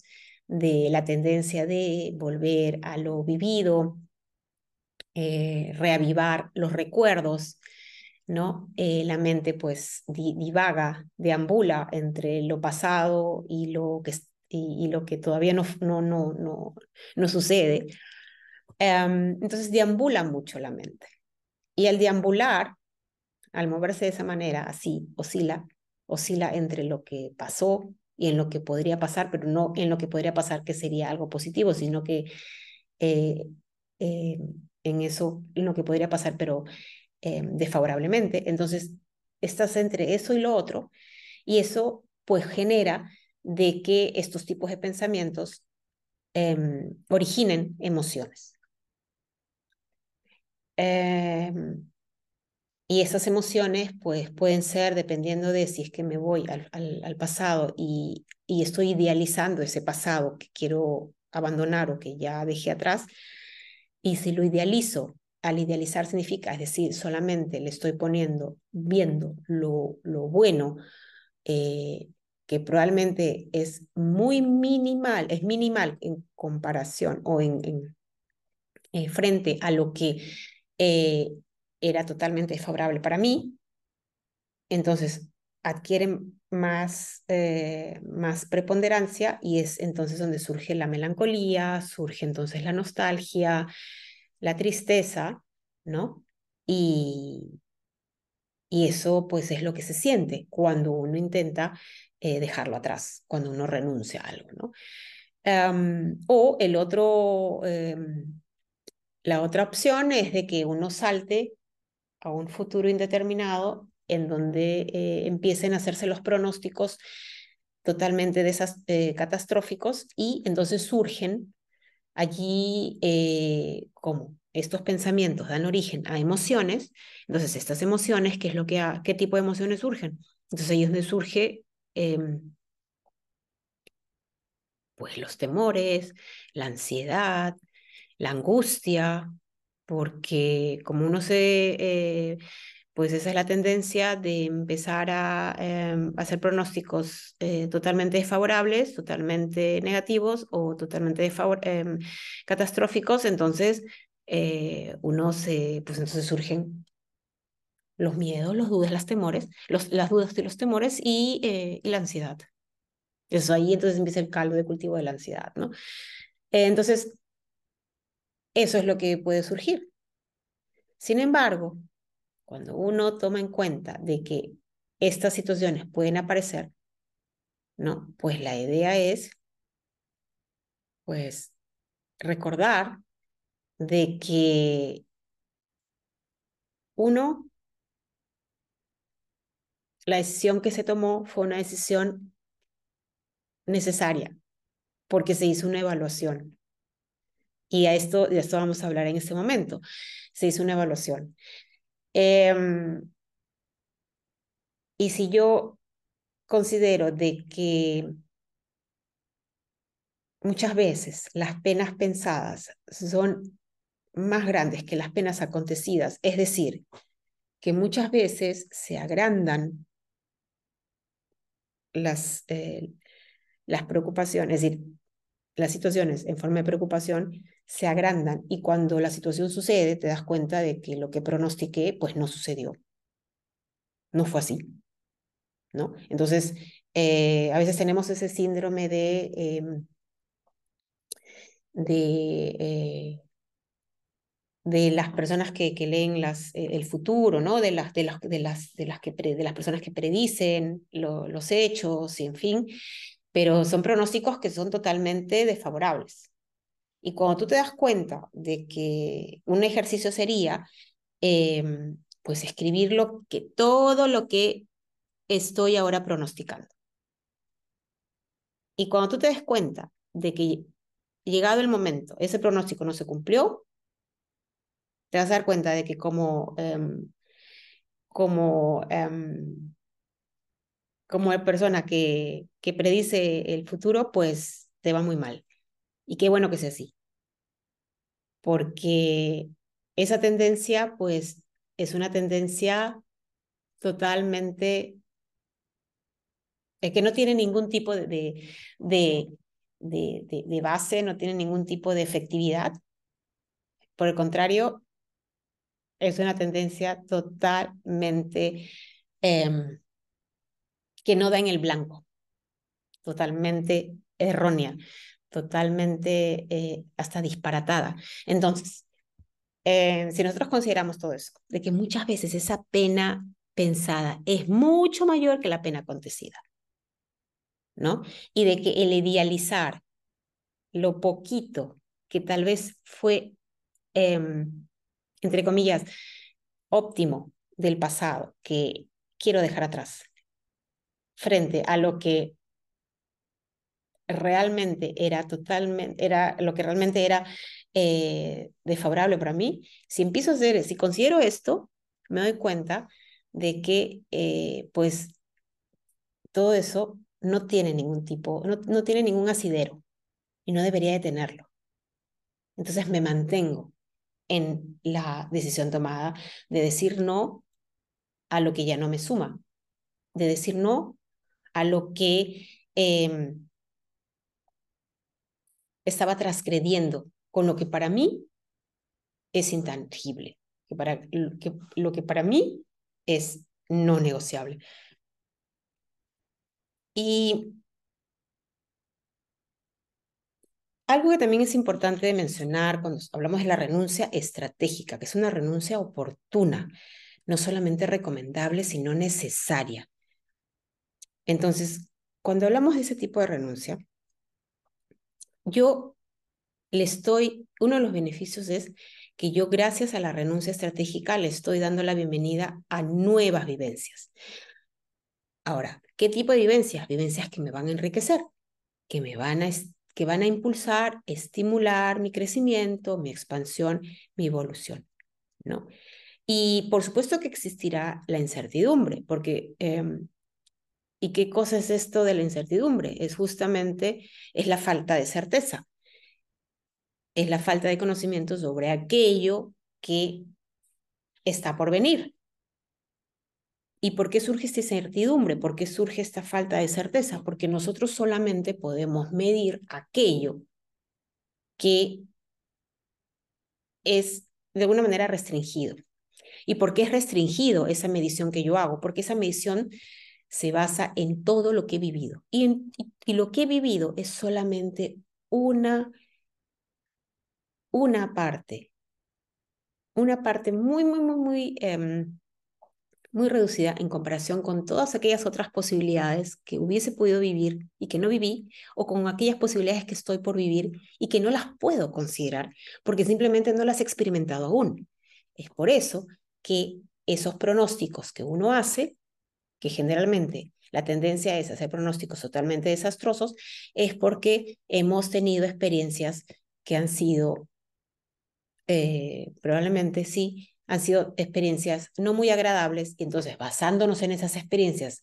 de la tendencia de volver a lo vivido, eh, reavivar los recuerdos, ¿no? Eh, la mente pues divaga, deambula entre lo pasado y lo que, y, lo que todavía no, no, no, no, no sucede. Em, entonces deambula mucho la mente. Y al deambular, al moverse de esa manera, así, oscila, oscila entre lo que pasó y en lo que podría pasar, pero no en lo que podría pasar que sería algo positivo, sino que eh, eh, en eso, en lo que podría pasar, pero eh, desfavorablemente. Entonces, estás entre eso y lo otro, y eso pues genera de que estos tipos de pensamientos em, originen emociones. Y esas emociones pues, pueden ser, dependiendo de si es que me voy al, al, pasado y, y, estoy idealizando ese pasado que quiero abandonar o que ya dejé atrás, y si lo idealizo, al idealizar significa, es decir, solamente le estoy poniendo, viendo lo, lo bueno, eh, que probablemente es muy minimal, es minimal en comparación o en, en eh, frente a lo que eh, era totalmente desfavorable para mí, entonces adquieren más, eh, más preponderancia y es entonces donde surge la melancolía, surge entonces la nostalgia, la tristeza, ¿no? Y, y eso pues es lo que se siente cuando uno intenta eh, dejarlo atrás, cuando uno renuncia a algo, ¿no? o el otro, em, la otra opción es de que uno salte a un futuro indeterminado en donde eh, empiecen a hacerse los pronósticos totalmente eh, catastróficos y entonces surgen allí eh, como estos pensamientos dan origen a emociones, entonces estas emociones, ¿qué es lo que qué tipo de emociones surgen? Entonces ahí es donde surge em, pues los temores, la ansiedad, la angustia, porque como uno se, eh, pues esa es la tendencia de empezar a em, hacer pronósticos eh, totalmente desfavorables, totalmente negativos o totalmente em, catastróficos. Entonces, eh, uno se, pues entonces surgen los miedos, los dudas, las temores, las dudas y los temores y, y la ansiedad. Eso ahí entonces empieza el caldo de cultivo de la ansiedad, ¿no? entonces, eso es lo que puede surgir. Sin embargo, cuando uno toma en cuenta de que estas situaciones pueden aparecer, ¿no? Pues la idea es, pues, recordar de que uno, la decisión que se tomó fue una decisión necesaria, porque se hizo una evaluación. Y a esto, de esto vamos a hablar en este momento. Se hizo una evaluación. Em, y si yo considero de que muchas veces las penas pensadas son más grandes que las penas acontecidas, es decir, que muchas veces se agrandan las, eh, las preocupaciones, es decir, las situaciones en forma de preocupación se agrandan y cuando la situación sucede te das cuenta de que lo que pronostiqué pues no sucedió. No fue así. ¿no? Entonces, eh, a veces tenemos ese síndrome de, em, de, eh, de las personas que, que leen las, eh, el futuro, ¿no? de, las, de, las, de, las, de, las que de las personas que predicen los hechos y en fin, pero son pronósticos que son totalmente desfavorables. Y cuando tú te das cuenta de que un ejercicio sería, em, pues escribir lo que, todo lo que estoy ahora pronosticando. Y cuando tú te des cuenta de que llegado el momento, ese pronóstico no se cumplió, te vas a dar cuenta de que como, em, como, um, como persona que, predice el futuro, pues te va muy mal. Y qué bueno que sea así. Porque esa tendencia, pues, es una tendencia totalmente eh, que no tiene ningún tipo de, de, de, de, base, no tiene ningún tipo de efectividad. Por el contrario, es una tendencia totalmente em, que no da en el blanco, totalmente errónea totalmente eh, hasta disparatada. Entonces, eh, si nosotros consideramos todo eso, de que muchas veces esa pena pensada es mucho mayor que la pena acontecida, ¿no? Y de que el idealizar lo poquito que tal vez fue, em, entre comillas, óptimo del pasado, que quiero dejar atrás, frente a lo que realmente era totalmente, era lo que realmente era eh, desfavorable para mí, si empiezo a hacer, si considero esto, me doy cuenta de que eh, pues todo eso no tiene ningún tipo, no, no tiene ningún asidero y no debería de tenerlo. Entonces me mantengo en la decisión tomada de decir no a lo que ya no me suma, de decir no a lo que eh, estaba transgrediendo con lo que para mí es intangible, que para, que, lo que para mí es no negociable. Y algo que también es importante de mencionar cuando hablamos de la renuncia estratégica, que es una renuncia oportuna, no solamente recomendable, sino necesaria. Entonces, cuando hablamos de ese tipo de renuncia, yo le estoy, uno de los beneficios es que yo gracias a la renuncia estratégica le estoy dando la bienvenida a nuevas vivencias. Ahora, ¿qué tipo de vivencias? Vivencias que me van a enriquecer, que me van a, que van a impulsar, estimular mi crecimiento, mi expansión, mi evolución, ¿no? Y por supuesto que existirá la incertidumbre, porque em, ¿Y qué cosa es esto de la incertidumbre? Es justamente, es la falta de certeza, es la falta de conocimiento sobre aquello que está por venir. ¿Y por qué surge esta incertidumbre? ¿Por qué surge esta falta de certeza? Porque nosotros solamente podemos medir aquello que es de alguna manera restringido. ¿Y por qué es restringido esa medición que yo hago? Porque esa medición se basa en todo lo que he vivido. Y, y lo que he vivido es solamente una, una parte, una parte muy, muy, muy, muy, em, muy reducida en comparación con todas aquellas otras posibilidades que hubiese podido vivir y que no viví, o con aquellas posibilidades que estoy por vivir y que no las puedo considerar, porque simplemente no las he experimentado aún. Es por eso que esos pronósticos que uno hace, que generalmente la tendencia es hacer pronósticos totalmente desastrosos, es porque hemos tenido experiencias que han sido, eh, probablemente sí, han sido experiencias no muy agradables, y entonces basándonos en esas experiencias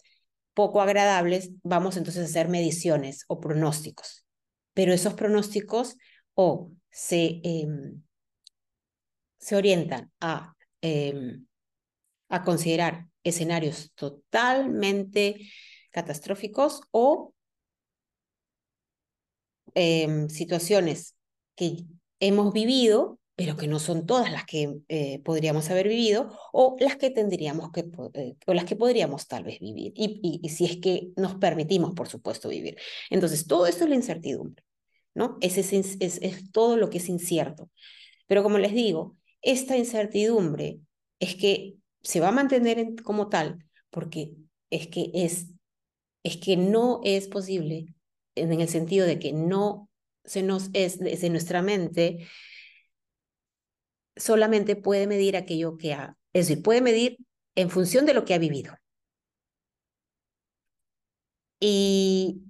poco agradables, vamos entonces a hacer mediciones o pronósticos. Pero esos pronósticos o se, em, se orientan a Em, a considerar escenarios totalmente catastróficos o em, situaciones que hemos vivido, pero que no son todas las que eh, podríamos haber vivido, o las que tendríamos que, eh, o las que podríamos tal vez vivir, y, y, si es que nos permitimos, por supuesto, vivir. Entonces, todo esto es la incertidumbre, ¿no? Es, es, es, es todo lo que es incierto. Pero como les digo, esta incertidumbre es que se va a mantener como tal porque es que es, es que no es posible en el sentido de que no se nos es desde nuestra mente solamente puede medir aquello que ha, es decir, puede medir en función de lo que ha vivido. Y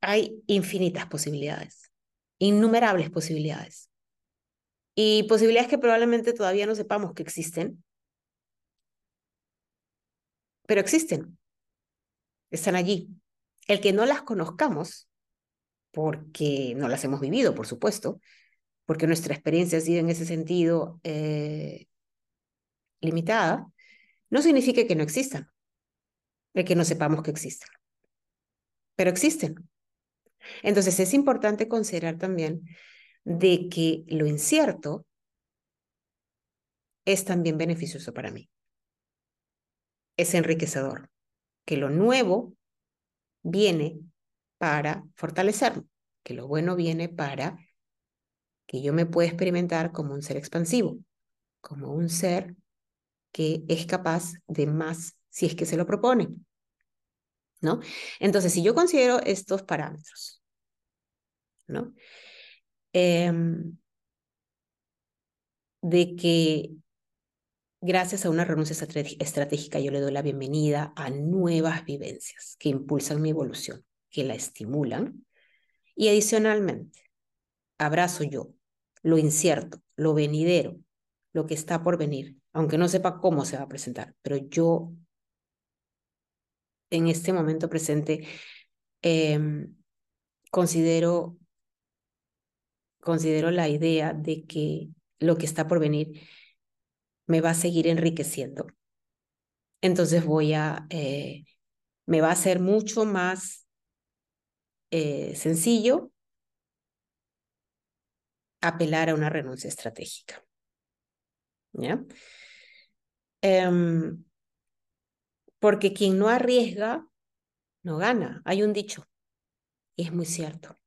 hay infinitas posibilidades, innumerables posibilidades y posibilidades que probablemente todavía no sepamos que existen, pero existen, están allí. El que no las conozcamos, porque no las hemos vivido, por supuesto, porque nuestra experiencia ha sido en ese sentido eh, limitada, no significa que no existan, el que no sepamos que existen, pero existen. Entonces es importante considerar también de que lo incierto es también beneficioso para mí. Es enriquecedor. Que lo nuevo viene para fortalecerme, que lo bueno viene para que yo me pueda experimentar como un ser expansivo, como un ser que es capaz de más si es que se lo propone. ¿No? Entonces, si yo considero estos parámetros, ¿no? Em, de que gracias a una renuncia estratégica yo le doy la bienvenida a nuevas vivencias que impulsan mi evolución, que la estimulan. Y adicionalmente, abrazo yo lo incierto, lo venidero, lo que está por venir, aunque no sepa cómo se va a presentar, pero yo en este momento presente em, considero considero la idea de que lo que está por venir me va a seguir enriqueciendo. Entonces voy a, eh, me va a ser mucho más eh, sencillo apelar a una renuncia estratégica. ¿Ya? Em, porque quien no arriesga, no gana. Hay un dicho, y es muy cierto.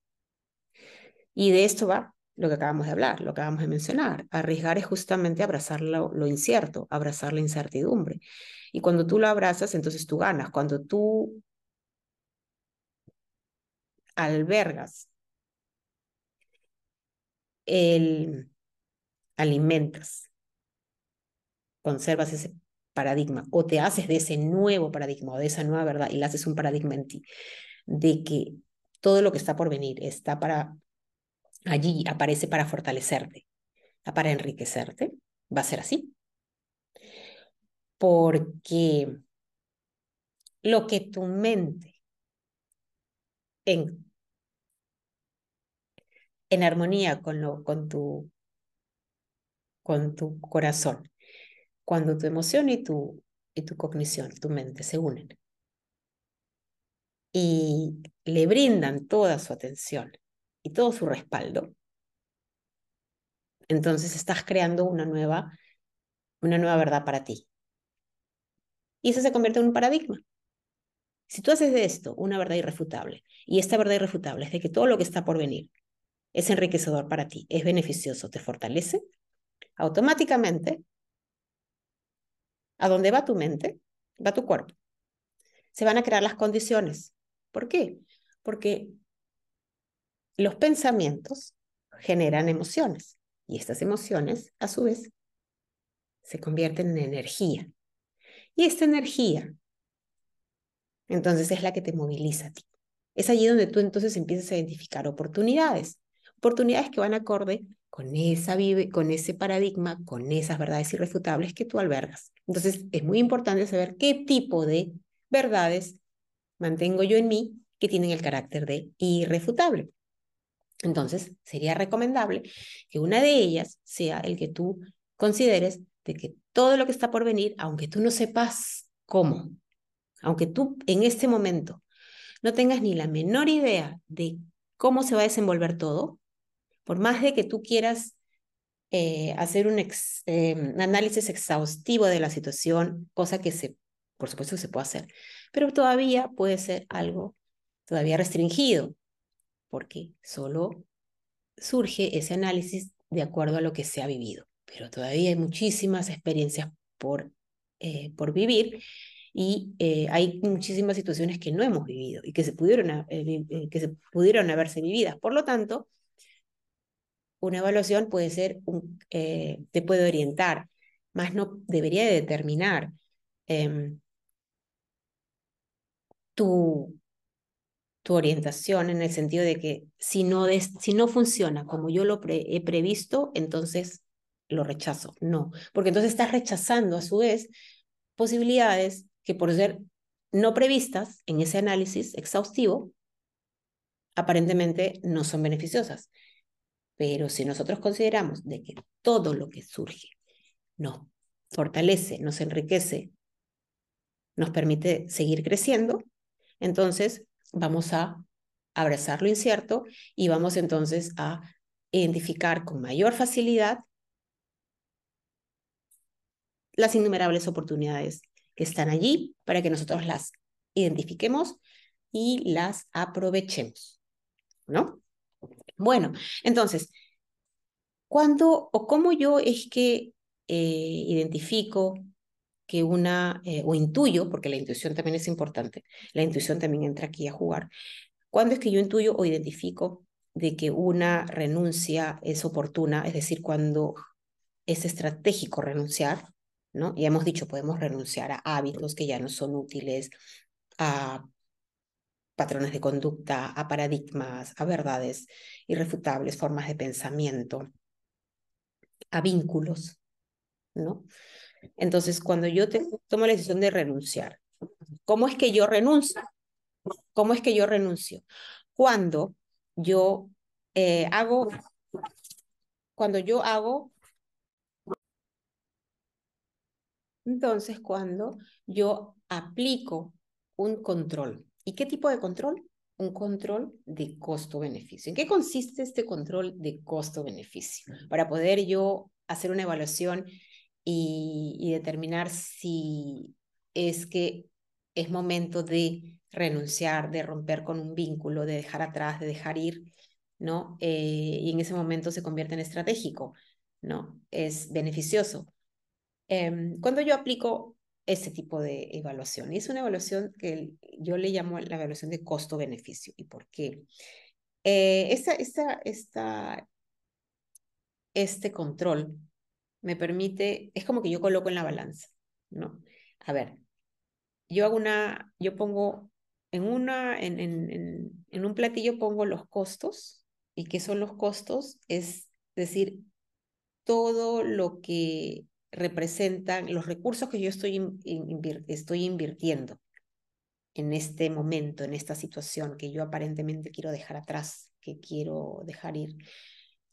Y de esto va lo que acabamos de hablar, lo que acabamos de mencionar. Arriesgar es justamente abrazar lo, incierto, abrazar la incertidumbre. Y cuando tú lo abrazas, entonces tú ganas. Cuando tú albergas, el, alimentas, conservas ese paradigma o te haces de ese nuevo paradigma o de esa nueva verdad y le haces un paradigma en ti de que todo lo que está por venir está para allí aparece para fortalecerte, para enriquecerte, va a ser así. Porque lo que tu mente en, en armonía con, lo, con, tu, con tu corazón, cuando tu emoción y tu, y tu cognición, tu mente, se unen y le brindan toda su atención y todo su respaldo, entonces estás creando una nueva, una nueva verdad para ti. Y eso se convierte en un paradigma. Si tú haces de esto una verdad irrefutable, y esta verdad irrefutable es de que todo lo que está por venir es enriquecedor para ti, es beneficioso, te fortalece, automáticamente, a dónde va tu mente, va tu cuerpo. Se van a crear las condiciones. ¿Por qué? Porque los pensamientos generan emociones y estas emociones, a su vez, se convierten en energía. Y esta energía, entonces, es la que te moviliza a ti. Es allí donde tú entonces empiezas a identificar oportunidades, oportunidades que van acorde con, esa vive, con ese paradigma, con esas verdades irrefutables que tú albergas. Entonces, es muy importante saber qué tipo de verdades mantengo yo en mí que tienen el carácter de irrefutable. Entonces, sería recomendable que una de ellas sea el que tú consideres de que todo lo que está por venir, aunque tú no sepas cómo, aunque tú en este momento no tengas ni la menor idea de cómo se va a desenvolver todo, por más de que tú quieras eh, hacer un, eh, un, análisis exhaustivo de la situación, cosa que por supuesto se puede hacer, pero todavía puede ser algo todavía restringido, porque solo surge ese análisis de acuerdo a lo que se ha vivido, pero todavía hay muchísimas experiencias por, eh, por vivir y eh, hay muchísimas situaciones que no hemos vivido y que se pudieron, eh, que se pudieron haberse vividas. Por lo tanto, una evaluación puede ser, te puede orientar, más no debería de determinar em, tu, tu orientación en el sentido de que si no, si no funciona como yo lo he previsto, entonces lo rechazo. No, porque entonces estás rechazando a su vez posibilidades que por ser no previstas en ese análisis exhaustivo, aparentemente no son beneficiosas. Pero si nosotros consideramos de que todo lo que surge nos fortalece, nos enriquece, nos permite seguir creciendo, entonces vamos a abrazar lo incierto y vamos entonces a identificar con mayor facilidad las innumerables oportunidades que están allí para que nosotros las identifiquemos y las aprovechemos, ¿no? Bueno, entonces, ¿cuándo o cómo yo es que eh, identifico que una, eh, o intuyo, porque la intuición también es importante, la intuición también entra aquí a jugar, ¿cuándo es que yo intuyo o identifico de que una renuncia es oportuna? Es decir, cuando es estratégico renunciar, ¿no? Ya hemos dicho, podemos renunciar a hábitos que ya no son útiles, a patrones de conducta, a paradigmas, a verdades irrefutables, formas de pensamiento, a vínculos, ¿no? Entonces, cuando yo tomo la decisión de renunciar, ¿cómo es que yo renuncio? ¿Cómo es que yo renuncio? Cuando yo eh, hago, cuando yo hago, entonces cuando yo aplico un control. ¿Y qué tipo de control? Un control de costo-beneficio. ¿En qué consiste este control de costo-beneficio? Para poder yo hacer una evaluación y, determinar si es que es momento de renunciar, de romper con un vínculo, de dejar atrás, de dejar ir, ¿no? Eh, y en ese momento se convierte en estratégico, ¿no? Es beneficioso. Em, cuando yo aplico ese tipo de evaluación, y es una evaluación que yo le llamo la evaluación de costo-beneficio. ¿Y por qué? Eh, esta, esta, esta, este control me permite, es como que yo coloco en la balanza, ¿no? A ver, yo hago una, yo pongo en una, en, en, en, un platillo pongo los costos, ¿y qué son los costos? Es decir, todo lo que representan los recursos que yo estoy, estoy invirtiendo en este momento, en esta situación que yo aparentemente quiero dejar atrás, que quiero dejar ir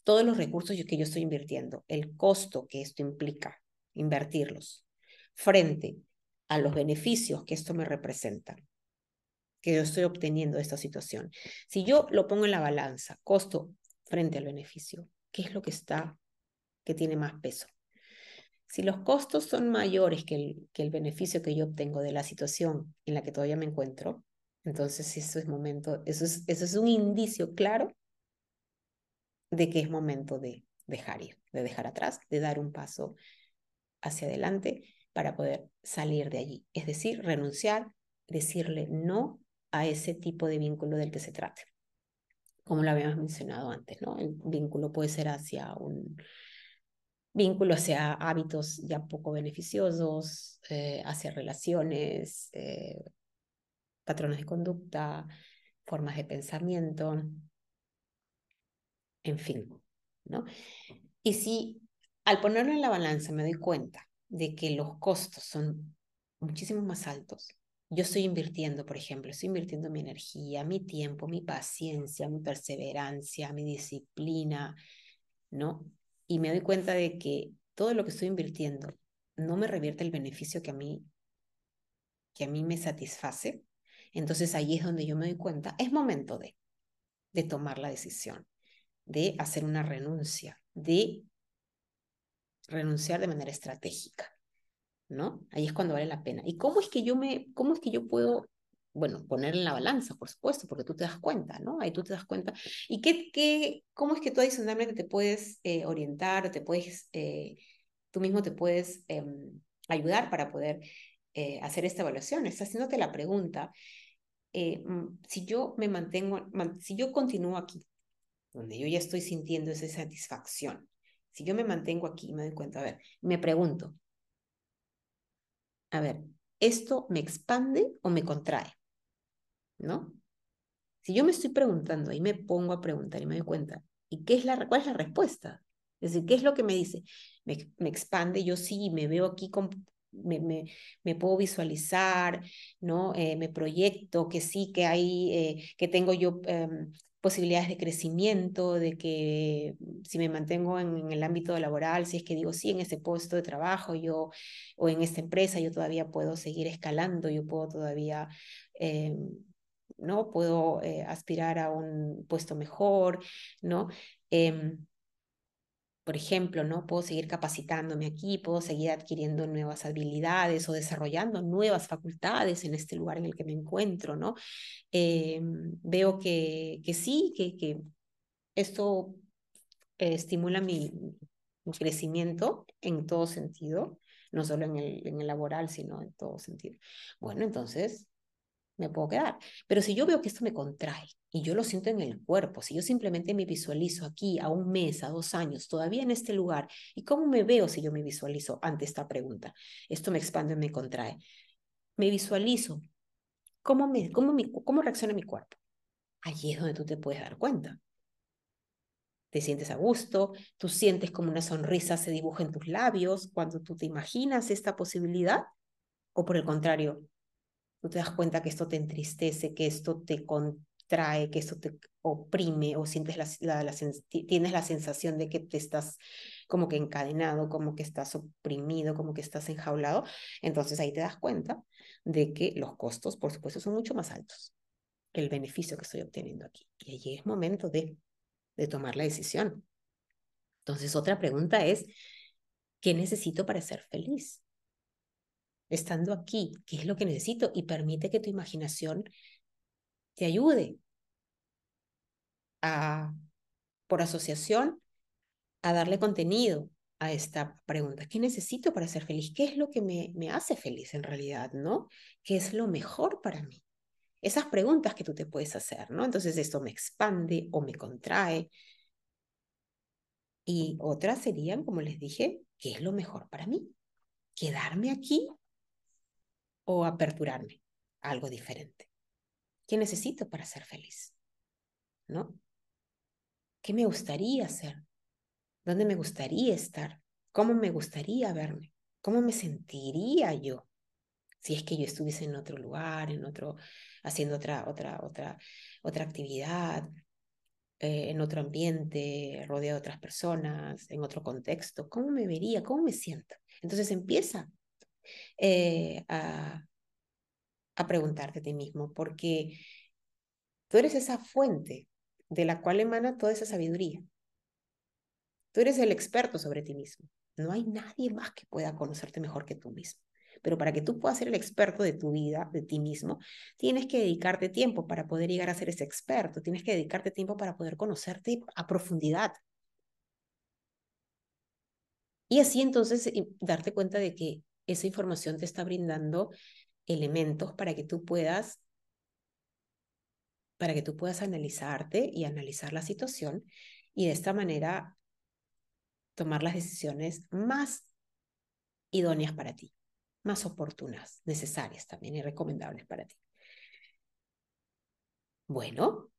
todos los recursos que yo estoy invirtiendo, el costo que esto implica, invertirlos, frente a los beneficios que esto me representa, que yo estoy obteniendo de esta situación. Si yo lo pongo en la balanza, costo frente al beneficio, ¿qué es lo que está, que tiene más peso? Si los costos son mayores que el, que el beneficio que yo obtengo de la situación en la que todavía me encuentro, entonces eso es momento, eso es, eso es un indicio claro de que es momento de dejar ir, de dejar atrás, de dar un paso hacia adelante para poder salir de allí. Es decir, renunciar, decirle no a ese tipo de vínculo del que se trate. Como lo habíamos mencionado antes, ¿no? El vínculo puede ser hacia un vínculo hacia hábitos ya poco beneficiosos, eh, hacia relaciones, eh, patrones de conducta, formas de pensamiento, en fin, ¿no? Y si al ponerlo en la balanza me doy cuenta de que los costos son muchísimo más altos, yo estoy invirtiendo, por ejemplo, estoy invirtiendo mi energía, mi tiempo, mi paciencia, mi perseverancia, mi disciplina, ¿no? y me doy cuenta de que todo lo que estoy invirtiendo no me revierte el beneficio que a mí, que a mí me satisface, entonces ahí es donde yo me doy cuenta, es momento de, de tomar la decisión, de hacer una renuncia, de renunciar de manera estratégica, ¿no? Ahí es cuando vale la pena. ¿Y cómo es que yo me, cómo es que yo puedo bueno, poner en la balanza, por supuesto, porque tú te das cuenta, ¿no? Ahí tú te das cuenta. ¿Y qué, qué, cómo es que tú adicionalmente te puedes eh, orientar, te puedes, eh, tú mismo te puedes em, ayudar para poder eh, hacer esta evaluación? Estás haciéndote la pregunta, mm, si yo me mantengo, si yo continúo aquí, donde yo ya estoy sintiendo esa satisfacción, si yo me mantengo aquí me doy cuenta, a ver, me pregunto, a ver, ¿esto me expande o me contrae? ¿no? Si yo me estoy preguntando y me pongo a preguntar y me doy cuenta, ¿y qué es la, cuál es la respuesta? Es decir, ¿qué es lo que me dice? Me, me expande, yo sí, me veo aquí, con, me, me, puedo visualizar, ¿no? Eh, me proyecto que sí, que hay, eh, que tengo yo em, posibilidades de crecimiento, de que si me mantengo en, el ámbito laboral, si es que digo sí en ese puesto de trabajo yo o en esta empresa, yo todavía puedo seguir escalando, yo puedo todavía eh, ¿no? Puedo eh, aspirar a un puesto mejor, ¿no? Em, por ejemplo, ¿no? Puedo seguir capacitándome aquí, puedo seguir adquiriendo nuevas habilidades o desarrollando nuevas facultades en este lugar en el que me encuentro, ¿no? Em, veo que, que sí, que, que esto eh, estimula mi, mi, crecimiento en todo sentido, no solo en el, en el laboral, sino en todo sentido. Bueno, entonces me puedo quedar. Pero si yo veo que esto me contrae y yo lo siento en el cuerpo, si yo simplemente me visualizo aquí a un mes, a dos años, todavía en este lugar, ¿y cómo me veo si yo me visualizo ante esta pregunta? Esto me expande o me contrae. Me visualizo. ¿Cómo, me, cómo, mi, ¿Cómo reacciona mi cuerpo? Allí es donde tú te puedes dar cuenta. Te sientes a gusto, tú sientes como una sonrisa se dibuja en tus labios cuando tú te imaginas esta posibilidad, o por el contrario, tú te das cuenta que esto te entristece, que esto te contrae, que esto te oprime o sientes la, tienes la sensación de que te estás como que encadenado, como que estás oprimido, como que estás enjaulado, entonces ahí te das cuenta de que los costos, por supuesto, son mucho más altos que el beneficio que estoy obteniendo aquí. Y allí es momento de, de tomar la decisión. Entonces, otra pregunta es, ¿qué necesito para ser feliz? Estando aquí, qué es lo que necesito y permite que tu imaginación te ayude a, por asociación, a darle contenido a esta pregunta. ¿Qué necesito para ser feliz? ¿Qué es lo que me, me hace feliz en realidad? ¿No? ¿Qué es lo mejor para mí? Esas preguntas que tú te puedes hacer, ¿no? Entonces esto me expande o me contrae. Y otras serían, como les dije, ¿qué es lo mejor para mí? ¿Quedarme aquí o aperturarme a algo diferente? ¿Qué necesito para ser feliz? ¿No? ¿Qué me gustaría hacer? ¿Dónde me gustaría estar? ¿Cómo me gustaría verme? ¿Cómo me sentiría yo si es que yo estuviese en otro lugar, en otro, haciendo otra, otra, otra, otra actividad, eh, en otro ambiente, rodeado de otras personas, en otro contexto? ¿Cómo me vería? ¿Cómo me siento? Entonces empieza eh, a, a preguntarte a ti mismo, porque tú eres esa fuente de la cual emana toda esa sabiduría. Tú eres el experto sobre ti mismo. No hay nadie más que pueda conocerte mejor que tú mismo. Pero para que tú puedas ser el experto de tu vida, de ti mismo, tienes que dedicarte tiempo para poder llegar a ser ese experto. Tienes que dedicarte tiempo para poder conocerte a profundidad. Y así entonces darte cuenta de que esa información te está brindando elementos para que tú puedas para que tú puedas analizarte y analizar la situación y de esta manera tomar las decisiones más idóneas para ti, más oportunas, necesarias también y recomendables para ti. Bueno,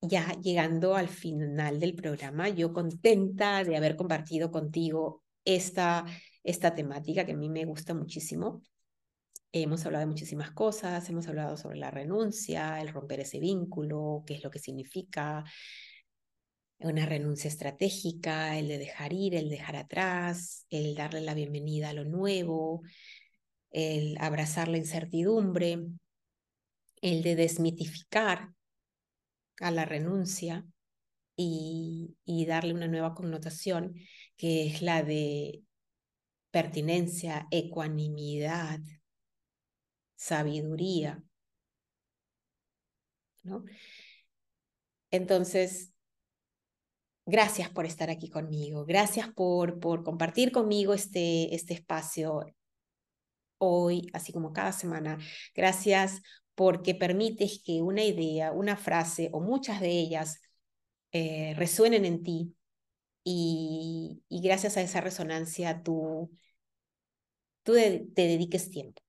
ya llegando al final del programa, yo contenta de haber compartido contigo esta, esta temática que a mí me gusta muchísimo. Hemos hablado de muchísimas cosas, hemos hablado sobre la renuncia, el romper ese vínculo, qué es lo que significa, una renuncia estratégica, el de dejar ir, el dejar atrás, el darle la bienvenida a lo nuevo, el abrazar la incertidumbre, el de desmitificar a la renuncia y, y darle una nueva connotación que es la de pertinencia, ecuanimidad, sabiduría. ¿no? Entonces, gracias por estar aquí conmigo, gracias por, por compartir conmigo este, este espacio hoy, así como cada semana. Gracias porque permites que una idea, una frase o muchas de ellas eh, resuenen en ti y, gracias a esa resonancia tú, tú te dediques tiempo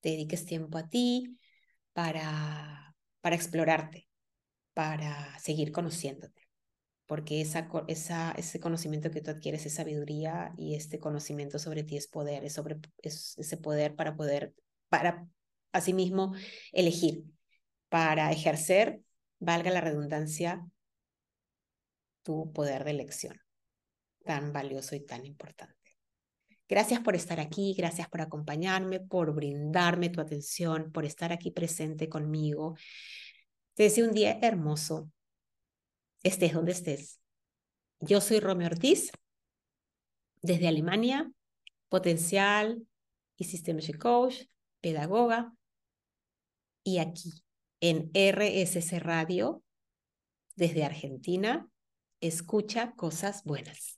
te dediques tiempo a ti para, para explorarte, para seguir conociéndote, porque esa, esa, ese conocimiento que tú adquieres es sabiduría y este conocimiento sobre ti es poder, es, sobre, es ese poder para poder, para asimismo elegir, para ejercer, valga la redundancia, tu poder de elección, tan valioso y tan importante. Gracias por estar aquí, gracias por acompañarme, por brindarme tu atención, por estar aquí presente conmigo. Te deseo un día hermoso, estés donde estés. Yo soy Romeo Ortiz, desde Alemania, potencial y Systematic Coach, pedagoga, y aquí en RSC Radio, desde Argentina, escucha cosas buenas.